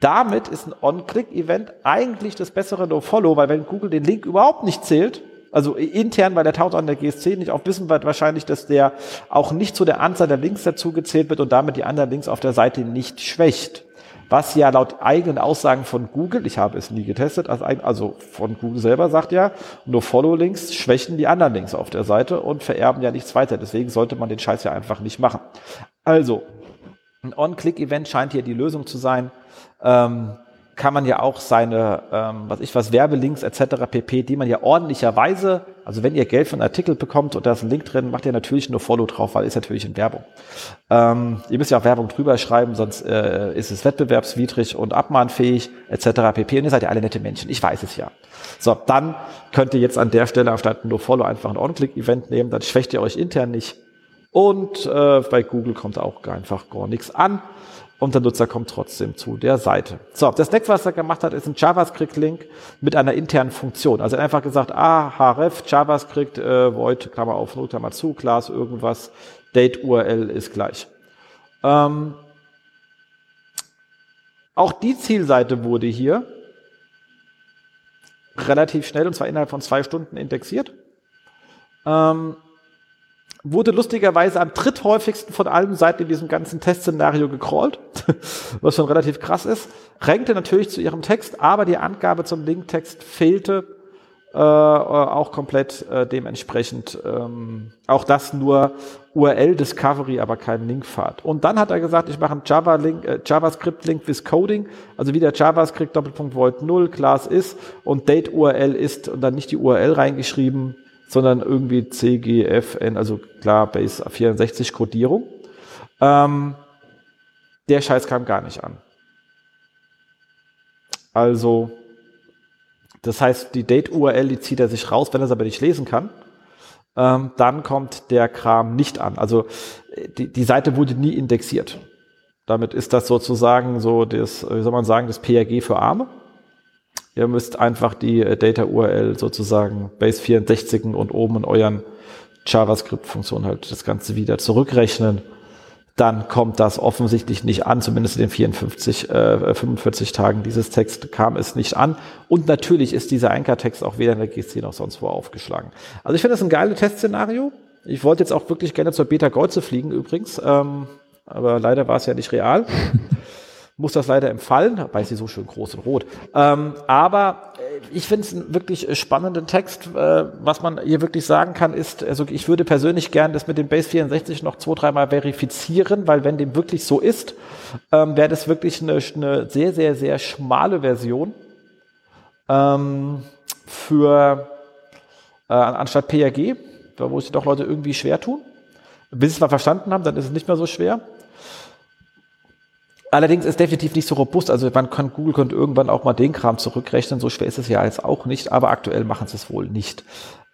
Damit ist ein On-Click-Event eigentlich das bessere No-Follow, weil wenn Google den Link überhaupt nicht zählt, also intern, weil der taucht an der GSC nicht auf, wissen wir wahrscheinlich, dass der auch nicht zu der Anzahl der Links dazu gezählt wird und damit die anderen Links auf der Seite nicht schwächt was ja laut eigenen Aussagen von Google, ich habe es nie getestet, also von Google selber sagt ja, nur Follow-Links schwächen die anderen Links auf der Seite und vererben ja nichts weiter. Deswegen sollte man den Scheiß ja einfach nicht machen. Also, ein On-Click-Event scheint hier die Lösung zu sein. Ähm, kann man ja auch seine, ähm, was ich was, Werbelinks etc. pp., die man ja ordentlicherweise, also wenn ihr Geld für einen Artikel bekommt und da ist ein Link drin, macht ihr natürlich nur Follow drauf, weil ist natürlich in Werbung. Ähm, ihr müsst ja auch Werbung drüber schreiben, sonst äh, ist es wettbewerbswidrig und abmahnfähig etc. pp. Und ihr seid ja alle nette Menschen, ich weiß es ja. So, dann könnt ihr jetzt an der Stelle anstatt nur Follow einfach ein On-Click-Event nehmen, dann schwächt ihr euch intern nicht. Und äh, bei Google kommt auch einfach gar nichts an und der Nutzer kommt trotzdem zu der Seite. So, das nächste, was er gemacht hat, ist ein JavaScript-Link mit einer internen Funktion. Also einfach gesagt, ah, href, JavaScript, äh, void, Klammer auf, Not, Klammer zu, Class, irgendwas, Date URL ist gleich. Ähm, auch die Zielseite wurde hier relativ schnell, und zwar innerhalb von zwei Stunden indexiert. Ähm, wurde lustigerweise am dritthäufigsten von allen Seiten in diesem ganzen Testszenario gecrawlt, <laughs> was schon relativ krass ist. Rankte natürlich zu ihrem Text, aber die Angabe zum Linktext fehlte äh, auch komplett äh, dementsprechend. Ähm, auch das nur URL Discovery, aber kein Linkpfad. Und dann hat er gesagt, ich mache einen Java -Link, äh, JavaScript-Link with Coding, also wieder JavaScript Doppelpunkt Void 0, Class ist und Date URL ist und dann nicht die URL reingeschrieben, sondern irgendwie CGFN, also klar, Base 64 Codierung. Ähm, der Scheiß kam gar nicht an. Also, das heißt, die Date-URL, die zieht er sich raus, wenn er es aber nicht lesen kann. Ähm, dann kommt der Kram nicht an. Also die, die Seite wurde nie indexiert. Damit ist das sozusagen so das, wie soll man sagen, das PRG für Arme. Ihr müsst einfach die äh, Data-URL sozusagen Base 64 und oben in euren JavaScript-Funktionen halt das Ganze wieder zurückrechnen. Dann kommt das offensichtlich nicht an, zumindest in den 54, äh, 45 Tagen dieses Text kam es nicht an. Und natürlich ist dieser Anchor-Text auch weder in der GC noch sonst wo aufgeschlagen. Also ich finde das ein geiles Testszenario. Ich wollte jetzt auch wirklich gerne zur Beta Golze fliegen übrigens, ähm, aber leider war es ja nicht real. <laughs> muss das leider empfallen, weil sie so schön groß und rot. Ähm, aber äh, ich finde es einen wirklich äh, spannenden Text. Äh, was man hier wirklich sagen kann, ist, also ich würde persönlich gern das mit dem Base 64 noch zwei, dreimal verifizieren, weil wenn dem wirklich so ist, ähm, wäre das wirklich eine, eine, sehr, sehr, sehr schmale Version ähm, für äh, anstatt PRG, wo sich doch Leute irgendwie schwer tun. Bis sie es mal verstanden haben, dann ist es nicht mehr so schwer. Allerdings ist definitiv nicht so robust. Also man kann, Google könnte irgendwann auch mal den Kram zurückrechnen. So schwer ist es ja jetzt auch nicht, aber aktuell machen sie es wohl nicht.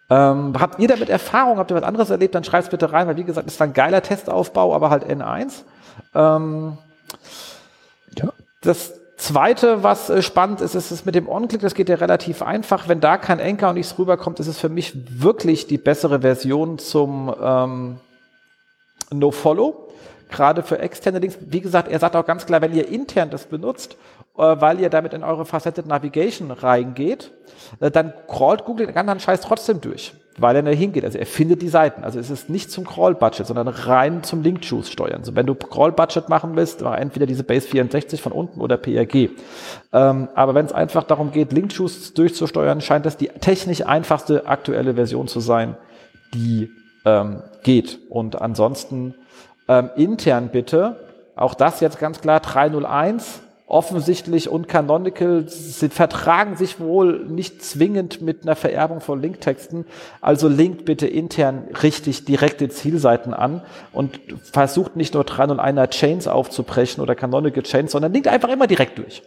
Ähm, habt ihr damit Erfahrung? Habt ihr was anderes erlebt? Dann schreibt es bitte rein, weil wie gesagt, es war ein geiler Testaufbau, aber halt N1. Ähm, ja. Das Zweite, was äh, spannend ist, ist es mit dem On-Click, das geht ja relativ einfach. Wenn da kein Anchor und nichts rüberkommt, ist es für mich wirklich die bessere Version zum ähm, No-Follow gerade für externe Links. Wie gesagt, er sagt auch ganz klar, wenn ihr intern das benutzt, äh, weil ihr damit in eure Faceted Navigation reingeht, äh, dann crawlt Google den anderen Scheiß trotzdem durch, weil er da hingeht. Also er findet die Seiten. Also es ist nicht zum Crawl-Budget, sondern rein zum Link-Choose steuern. Also wenn du Crawl-Budget machen willst, war entweder diese Base 64 von unten oder PRG. Ähm, aber wenn es einfach darum geht, Link-Choose durchzusteuern, scheint das die technisch einfachste aktuelle Version zu sein, die ähm, geht. Und ansonsten ähm, intern bitte, auch das jetzt ganz klar 301, offensichtlich und Canonical sie vertragen sich wohl nicht zwingend mit einer Vererbung von Linktexten. Also linkt bitte intern richtig direkte Zielseiten an und versucht nicht nur 301er Chains aufzubrechen oder Canonical Chains, sondern linkt einfach immer direkt durch.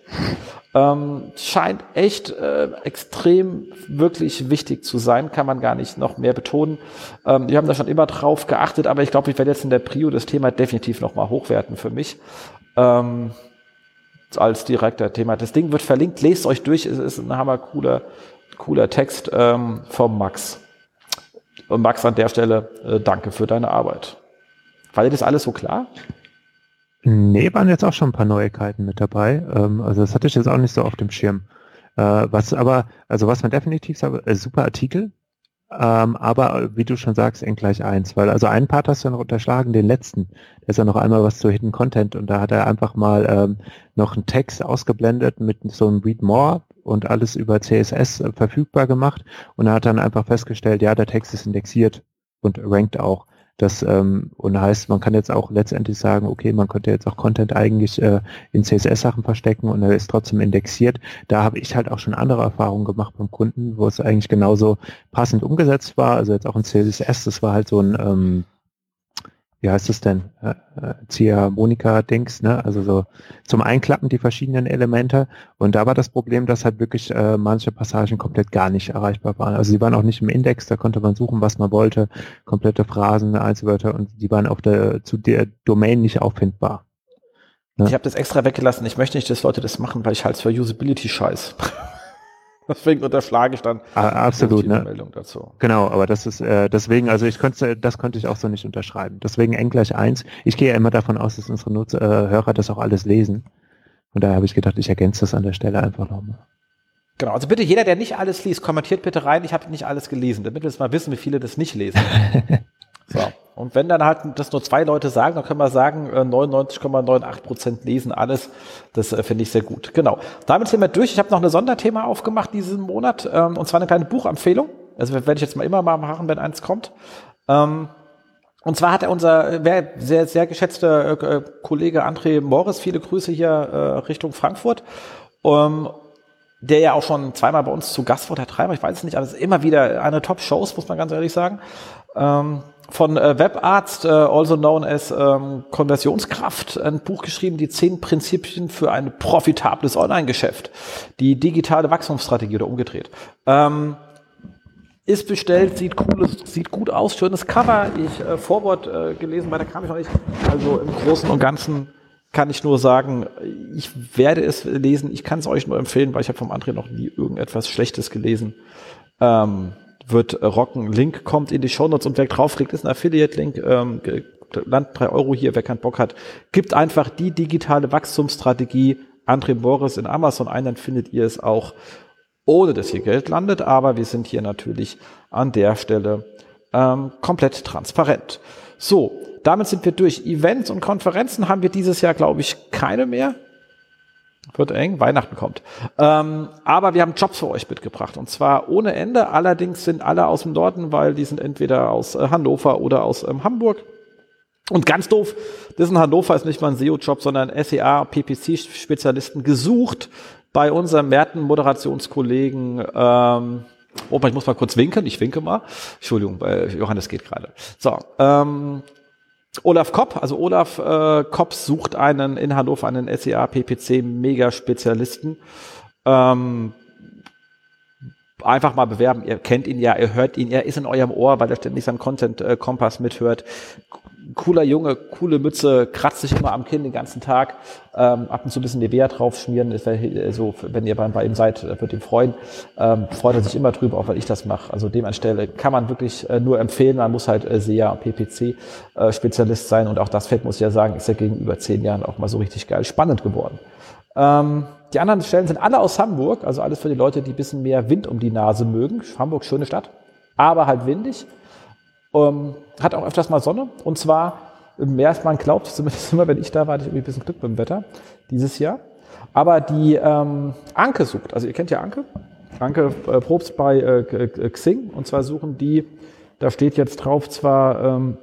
Ähm, scheint echt äh, extrem wirklich wichtig zu sein, kann man gar nicht noch mehr betonen. Ähm, wir haben da schon immer drauf geachtet, aber ich glaube, ich werde jetzt in der Prio das Thema definitiv nochmal hochwerten für mich. Ähm, als direkter Thema. Das Ding wird verlinkt, lest euch durch, es ist ein hammer cooler, cooler Text ähm, vom Max. Und Max, an der Stelle äh, danke für deine Arbeit. War dir das alles so klar? Nee, waren jetzt auch schon ein paar Neuigkeiten mit dabei. Ähm, also das hatte ich jetzt auch nicht so auf dem Schirm. Äh, was aber, also was man definitiv sagt, äh, super Artikel, ähm, aber wie du schon sagst, n gleich eins, weil also einen Part hast du noch unterschlagen, den letzten. Der ist ja noch einmal was zu Hidden Content und da hat er einfach mal ähm, noch einen Text ausgeblendet mit so einem Read More und alles über CSS äh, verfügbar gemacht und er hat dann einfach festgestellt, ja, der Text ist indexiert und rankt auch. Das ähm, und heißt, man kann jetzt auch letztendlich sagen, okay, man könnte jetzt auch Content eigentlich äh, in CSS-Sachen verstecken und er ist trotzdem indexiert. Da habe ich halt auch schon andere Erfahrungen gemacht beim Kunden, wo es eigentlich genauso passend umgesetzt war. Also jetzt auch in CSS, das war halt so ein ähm, wie heißt es denn, äh, äh Ziehharmonika-Dings, ne? also so zum Einklappen die verschiedenen Elemente. Und da war das Problem, dass halt wirklich äh, manche Passagen komplett gar nicht erreichbar waren. Also sie waren auch nicht im Index, da konnte man suchen, was man wollte, komplette Phrasen, Einzelwörter und die waren auf der zu der Domain nicht auffindbar. Ne? Ich habe das extra weggelassen. Ich möchte nicht, dass Leute das machen, weil ich halt für Usability scheiß. <laughs> Deswegen unterschlage ich dann ah, absolut ne? Meldung dazu. Genau, aber das ist äh, deswegen, also ich könnte, das könnte ich auch so nicht unterschreiben. Deswegen n gleich eins. Ich gehe ja immer davon aus, dass unsere Nutzer, äh, Hörer das auch alles lesen. Und daher habe ich gedacht, ich ergänze das an der Stelle einfach nochmal. Genau, also bitte jeder, der nicht alles liest, kommentiert bitte rein, ich habe nicht alles gelesen, damit wir jetzt mal wissen, wie viele das nicht lesen. <laughs> so. Und wenn dann halt das nur zwei Leute sagen, dann können wir sagen, 99,98 äh, Prozent lesen alles. Das äh, finde ich sehr gut. Genau. Damit sind wir durch. Ich habe noch ein Sonderthema aufgemacht diesen Monat, ähm, und zwar eine kleine Buchempfehlung. Also werde ich jetzt mal immer mal machen, wenn eins kommt. Ähm, und zwar hat er unser sehr, sehr geschätzter äh, Kollege André Morris, viele Grüße hier äh, Richtung Frankfurt, ähm, der ja auch schon zweimal bei uns zu Gast war, der Treiber, ich weiß es nicht, aber es ist immer wieder eine Top-Shows, muss man ganz ehrlich sagen. Ähm, von äh, Webarzt, äh, also known as ähm, Konversionskraft, ein Buch geschrieben, die zehn Prinzipien für ein profitables Online-Geschäft. Die digitale Wachstumsstrategie oder umgedreht. Ähm, ist bestellt, sieht cool, sieht gut aus, schönes Cover. Ich äh, Vorwort äh, gelesen, weiter kam ich noch nicht. Also im Großen und Ganzen kann ich nur sagen, ich werde es lesen. Ich kann es euch nur empfehlen, weil ich habe vom André noch nie irgendetwas Schlechtes gelesen. Ähm, wird rocken. Link kommt in die Shownotes und wer draufklickt, ist ein Affiliate-Link. Ähm, Land drei Euro hier, wer keinen Bock hat. Gibt einfach die digitale Wachstumsstrategie André Boris in Amazon ein, dann findet ihr es auch, ohne dass hier Geld landet. Aber wir sind hier natürlich an der Stelle ähm, komplett transparent. So, damit sind wir durch. Events und Konferenzen haben wir dieses Jahr, glaube ich, keine mehr. Wird eng, Weihnachten kommt. Ähm, aber wir haben Jobs für euch mitgebracht und zwar ohne Ende. Allerdings sind alle aus dem Norden, weil die sind entweder aus äh, Hannover oder aus ähm, Hamburg. Und ganz doof, das in Hannover ist nicht mal ein SEO-Job, sondern SEA, PPC-Spezialisten gesucht bei unserem Merten-Moderationskollegen. Ähm, oh, ich muss mal kurz winken, ich winke mal. Entschuldigung, bei Johannes geht gerade. So, ähm, Olaf Kopp, also Olaf äh, Kopp sucht einen in Hannover einen SEA PPC Mega Spezialisten. Ähm, einfach mal bewerben. Ihr kennt ihn ja, ihr hört ihn, er ist in eurem Ohr, weil er ständig seinen Content äh, mithört cooler Junge, coole Mütze, kratzt sich immer am Kinn den ganzen Tag, ähm, ab und zu ein bisschen Nivea drauf schmieren, äh, so, wenn ihr bei, ihm seid, äh, wird ihm freuen. Ähm, freut er sich immer drüber, auch weil ich das mache. Also dem anstelle kann man wirklich äh, nur empfehlen, man muss halt äh, SEA, PPC äh, sein und auch das Feld, muss ich ja sagen, ist ja gegenüber zehn Jahren auch mal so richtig geil spannend geworden. Ähm, die anderen Stellen sind alle aus Hamburg, also alles für die Leute, die ein bisschen mehr Wind um die Nase mögen. Hamburg, schöne Stadt, aber halt windig. Ähm, hat auch öfters mal Sonne. Und zwar mehr als man glaubt, <laughs> zumindest immer, wenn ich da war, hatte ich irgendwie ein bisschen Glück mit dem Wetter dieses Jahr. Aber die ähm, Anke sucht, also ihr kennt ja Anke, Anke äh, Probst bei äh, Xing. Und zwar suchen die, da steht jetzt drauf zwar, ähm,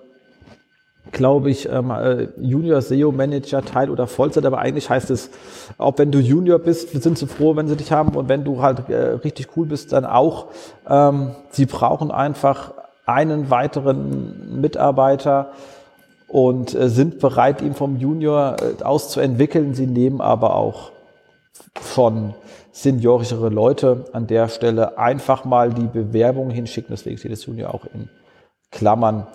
glaube ich, ähm, äh, Junior SEO Manager Teil oder Vollzeit, aber eigentlich heißt es, auch wenn du Junior bist, sind sie froh, wenn sie dich haben. Und wenn du halt äh, richtig cool bist, dann auch. Ähm, sie brauchen einfach einen weiteren Mitarbeiter und äh, sind bereit, ihn vom Junior äh, auszuentwickeln. Sie nehmen aber auch von seniorischere Leute an der Stelle einfach mal die Bewerbung hinschicken. Deswegen steht das Junior auch in Klammern.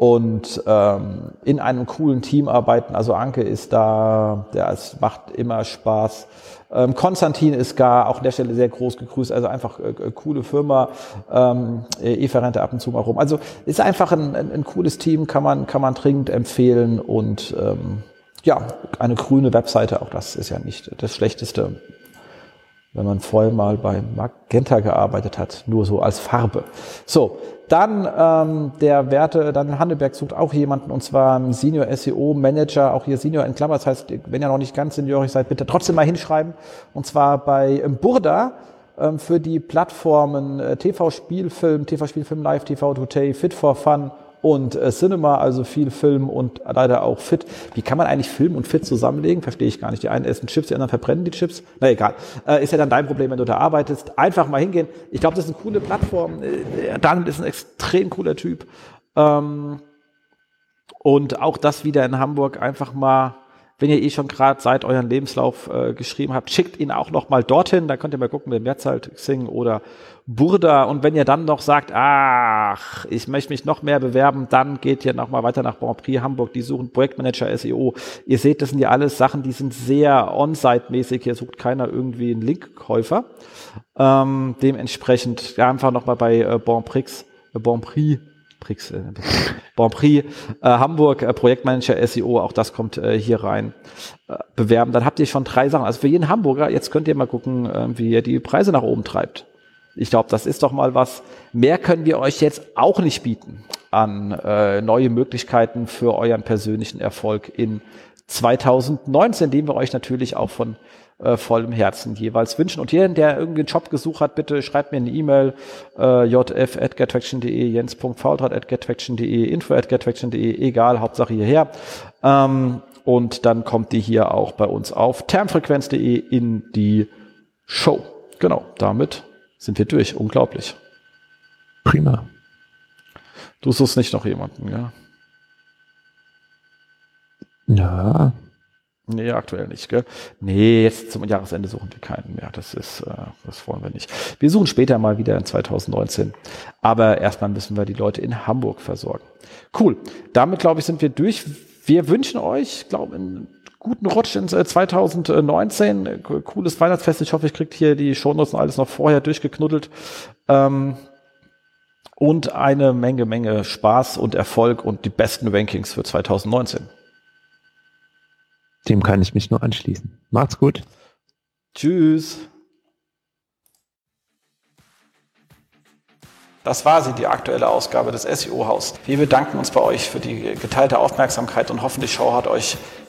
Und ähm, in einem coolen Team arbeiten. Also Anke ist da, der es macht immer Spaß. Ähm, Konstantin ist gar, auch an der Stelle sehr groß gegrüßt, also einfach äh, äh coole Firma, ähm, Eva Rente ab und zu mal rum. Also ist einfach ein, ein, ein cooles Team, kann man, kann man dringend empfehlen und ähm, ja, eine grüne Webseite, auch das ist ja nicht das Schlechteste wenn man vorher mal bei Magenta gearbeitet hat, nur so als Farbe. So, dann ähm, der Werte, dann Handelberg sucht auch jemanden und zwar Senior SEO Manager, auch hier Senior in Klammern, das heißt, wenn ihr noch nicht ganz seniorig seid, bitte trotzdem mal hinschreiben und zwar bei ähm, Burda ähm, für die Plattformen äh, TV Spielfilm, TV Spielfilm Live, TV Today, Fit for Fun und äh, Cinema, also viel Film und leider auch Fit. Wie kann man eigentlich Film und Fit zusammenlegen? Verstehe ich gar nicht. Die einen essen Chips, die anderen verbrennen die Chips. Na egal. Äh, ist ja dann dein Problem, wenn du da arbeitest. Einfach mal hingehen. Ich glaube, das ist eine coole Plattform. Äh, Daniel ist ein extrem cooler Typ. Ähm, und auch das wieder in Hamburg einfach mal wenn ihr eh schon gerade seit euren Lebenslauf äh, geschrieben habt, schickt ihn auch noch mal dorthin. Da könnt ihr mal gucken, wer Mehrzahl Xing oder Burda. Und wenn ihr dann noch sagt, ach, ich möchte mich noch mehr bewerben, dann geht ihr noch mal weiter nach Grand Prix Hamburg. Die suchen Projektmanager SEO. Ihr seht, das sind ja alles Sachen, die sind sehr on-site-mäßig. Hier sucht keiner irgendwie einen Linkkäufer. Ähm, dementsprechend einfach noch mal bei äh, Grand Prix, äh, Grand Prix Prix, äh, Grand Prix äh, Hamburg, äh, Projektmanager SEO, auch das kommt äh, hier rein. Äh, bewerben, dann habt ihr schon drei Sachen. Also für jeden Hamburger, jetzt könnt ihr mal gucken, äh, wie ihr die Preise nach oben treibt. Ich glaube, das ist doch mal was. Mehr können wir euch jetzt auch nicht bieten an äh, neue Möglichkeiten für euren persönlichen Erfolg in 2019, den wir euch natürlich auch von äh, vollem Herzen jeweils wünschen. Und jeden, der irgendwie einen Job gesucht hat, bitte schreibt mir eine E-Mail, äh, jf.gettraction.de, jens.faultrat.gettraction.de, info.gettraction.de, egal, Hauptsache hierher. Ähm, und dann kommt die hier auch bei uns auf termfrequenz.de in die Show. Genau, damit sind wir durch. Unglaublich. Prima. Du suchst nicht noch jemanden, ja? Ja, Nee, aktuell nicht, gell? Nee, jetzt zum Jahresende suchen wir keinen mehr. Das ist, äh, das wollen wir nicht. Wir suchen später mal wieder in 2019. Aber erstmal müssen wir die Leute in Hamburg versorgen. Cool. Damit, glaube ich, sind wir durch. Wir wünschen euch, glaube einen guten Rutsch in 2019. Äh, cooles Weihnachtsfest. Ich hoffe, ich kriegt hier die Shownotes und alles noch vorher durchgeknuddelt. Ähm, und eine Menge, Menge Spaß und Erfolg und die besten Rankings für 2019. Dem kann ich mich nur anschließen. Macht's gut. Tschüss. Das war sie, die aktuelle Ausgabe des SEO-Haus. Wir bedanken uns bei euch für die geteilte Aufmerksamkeit und hoffen, die Show hat euch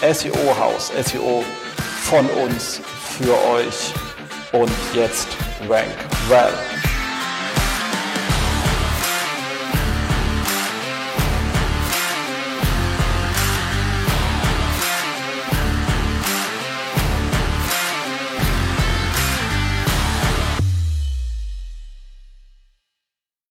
SEO-Haus. SEO von uns für euch. Und jetzt Rank Well.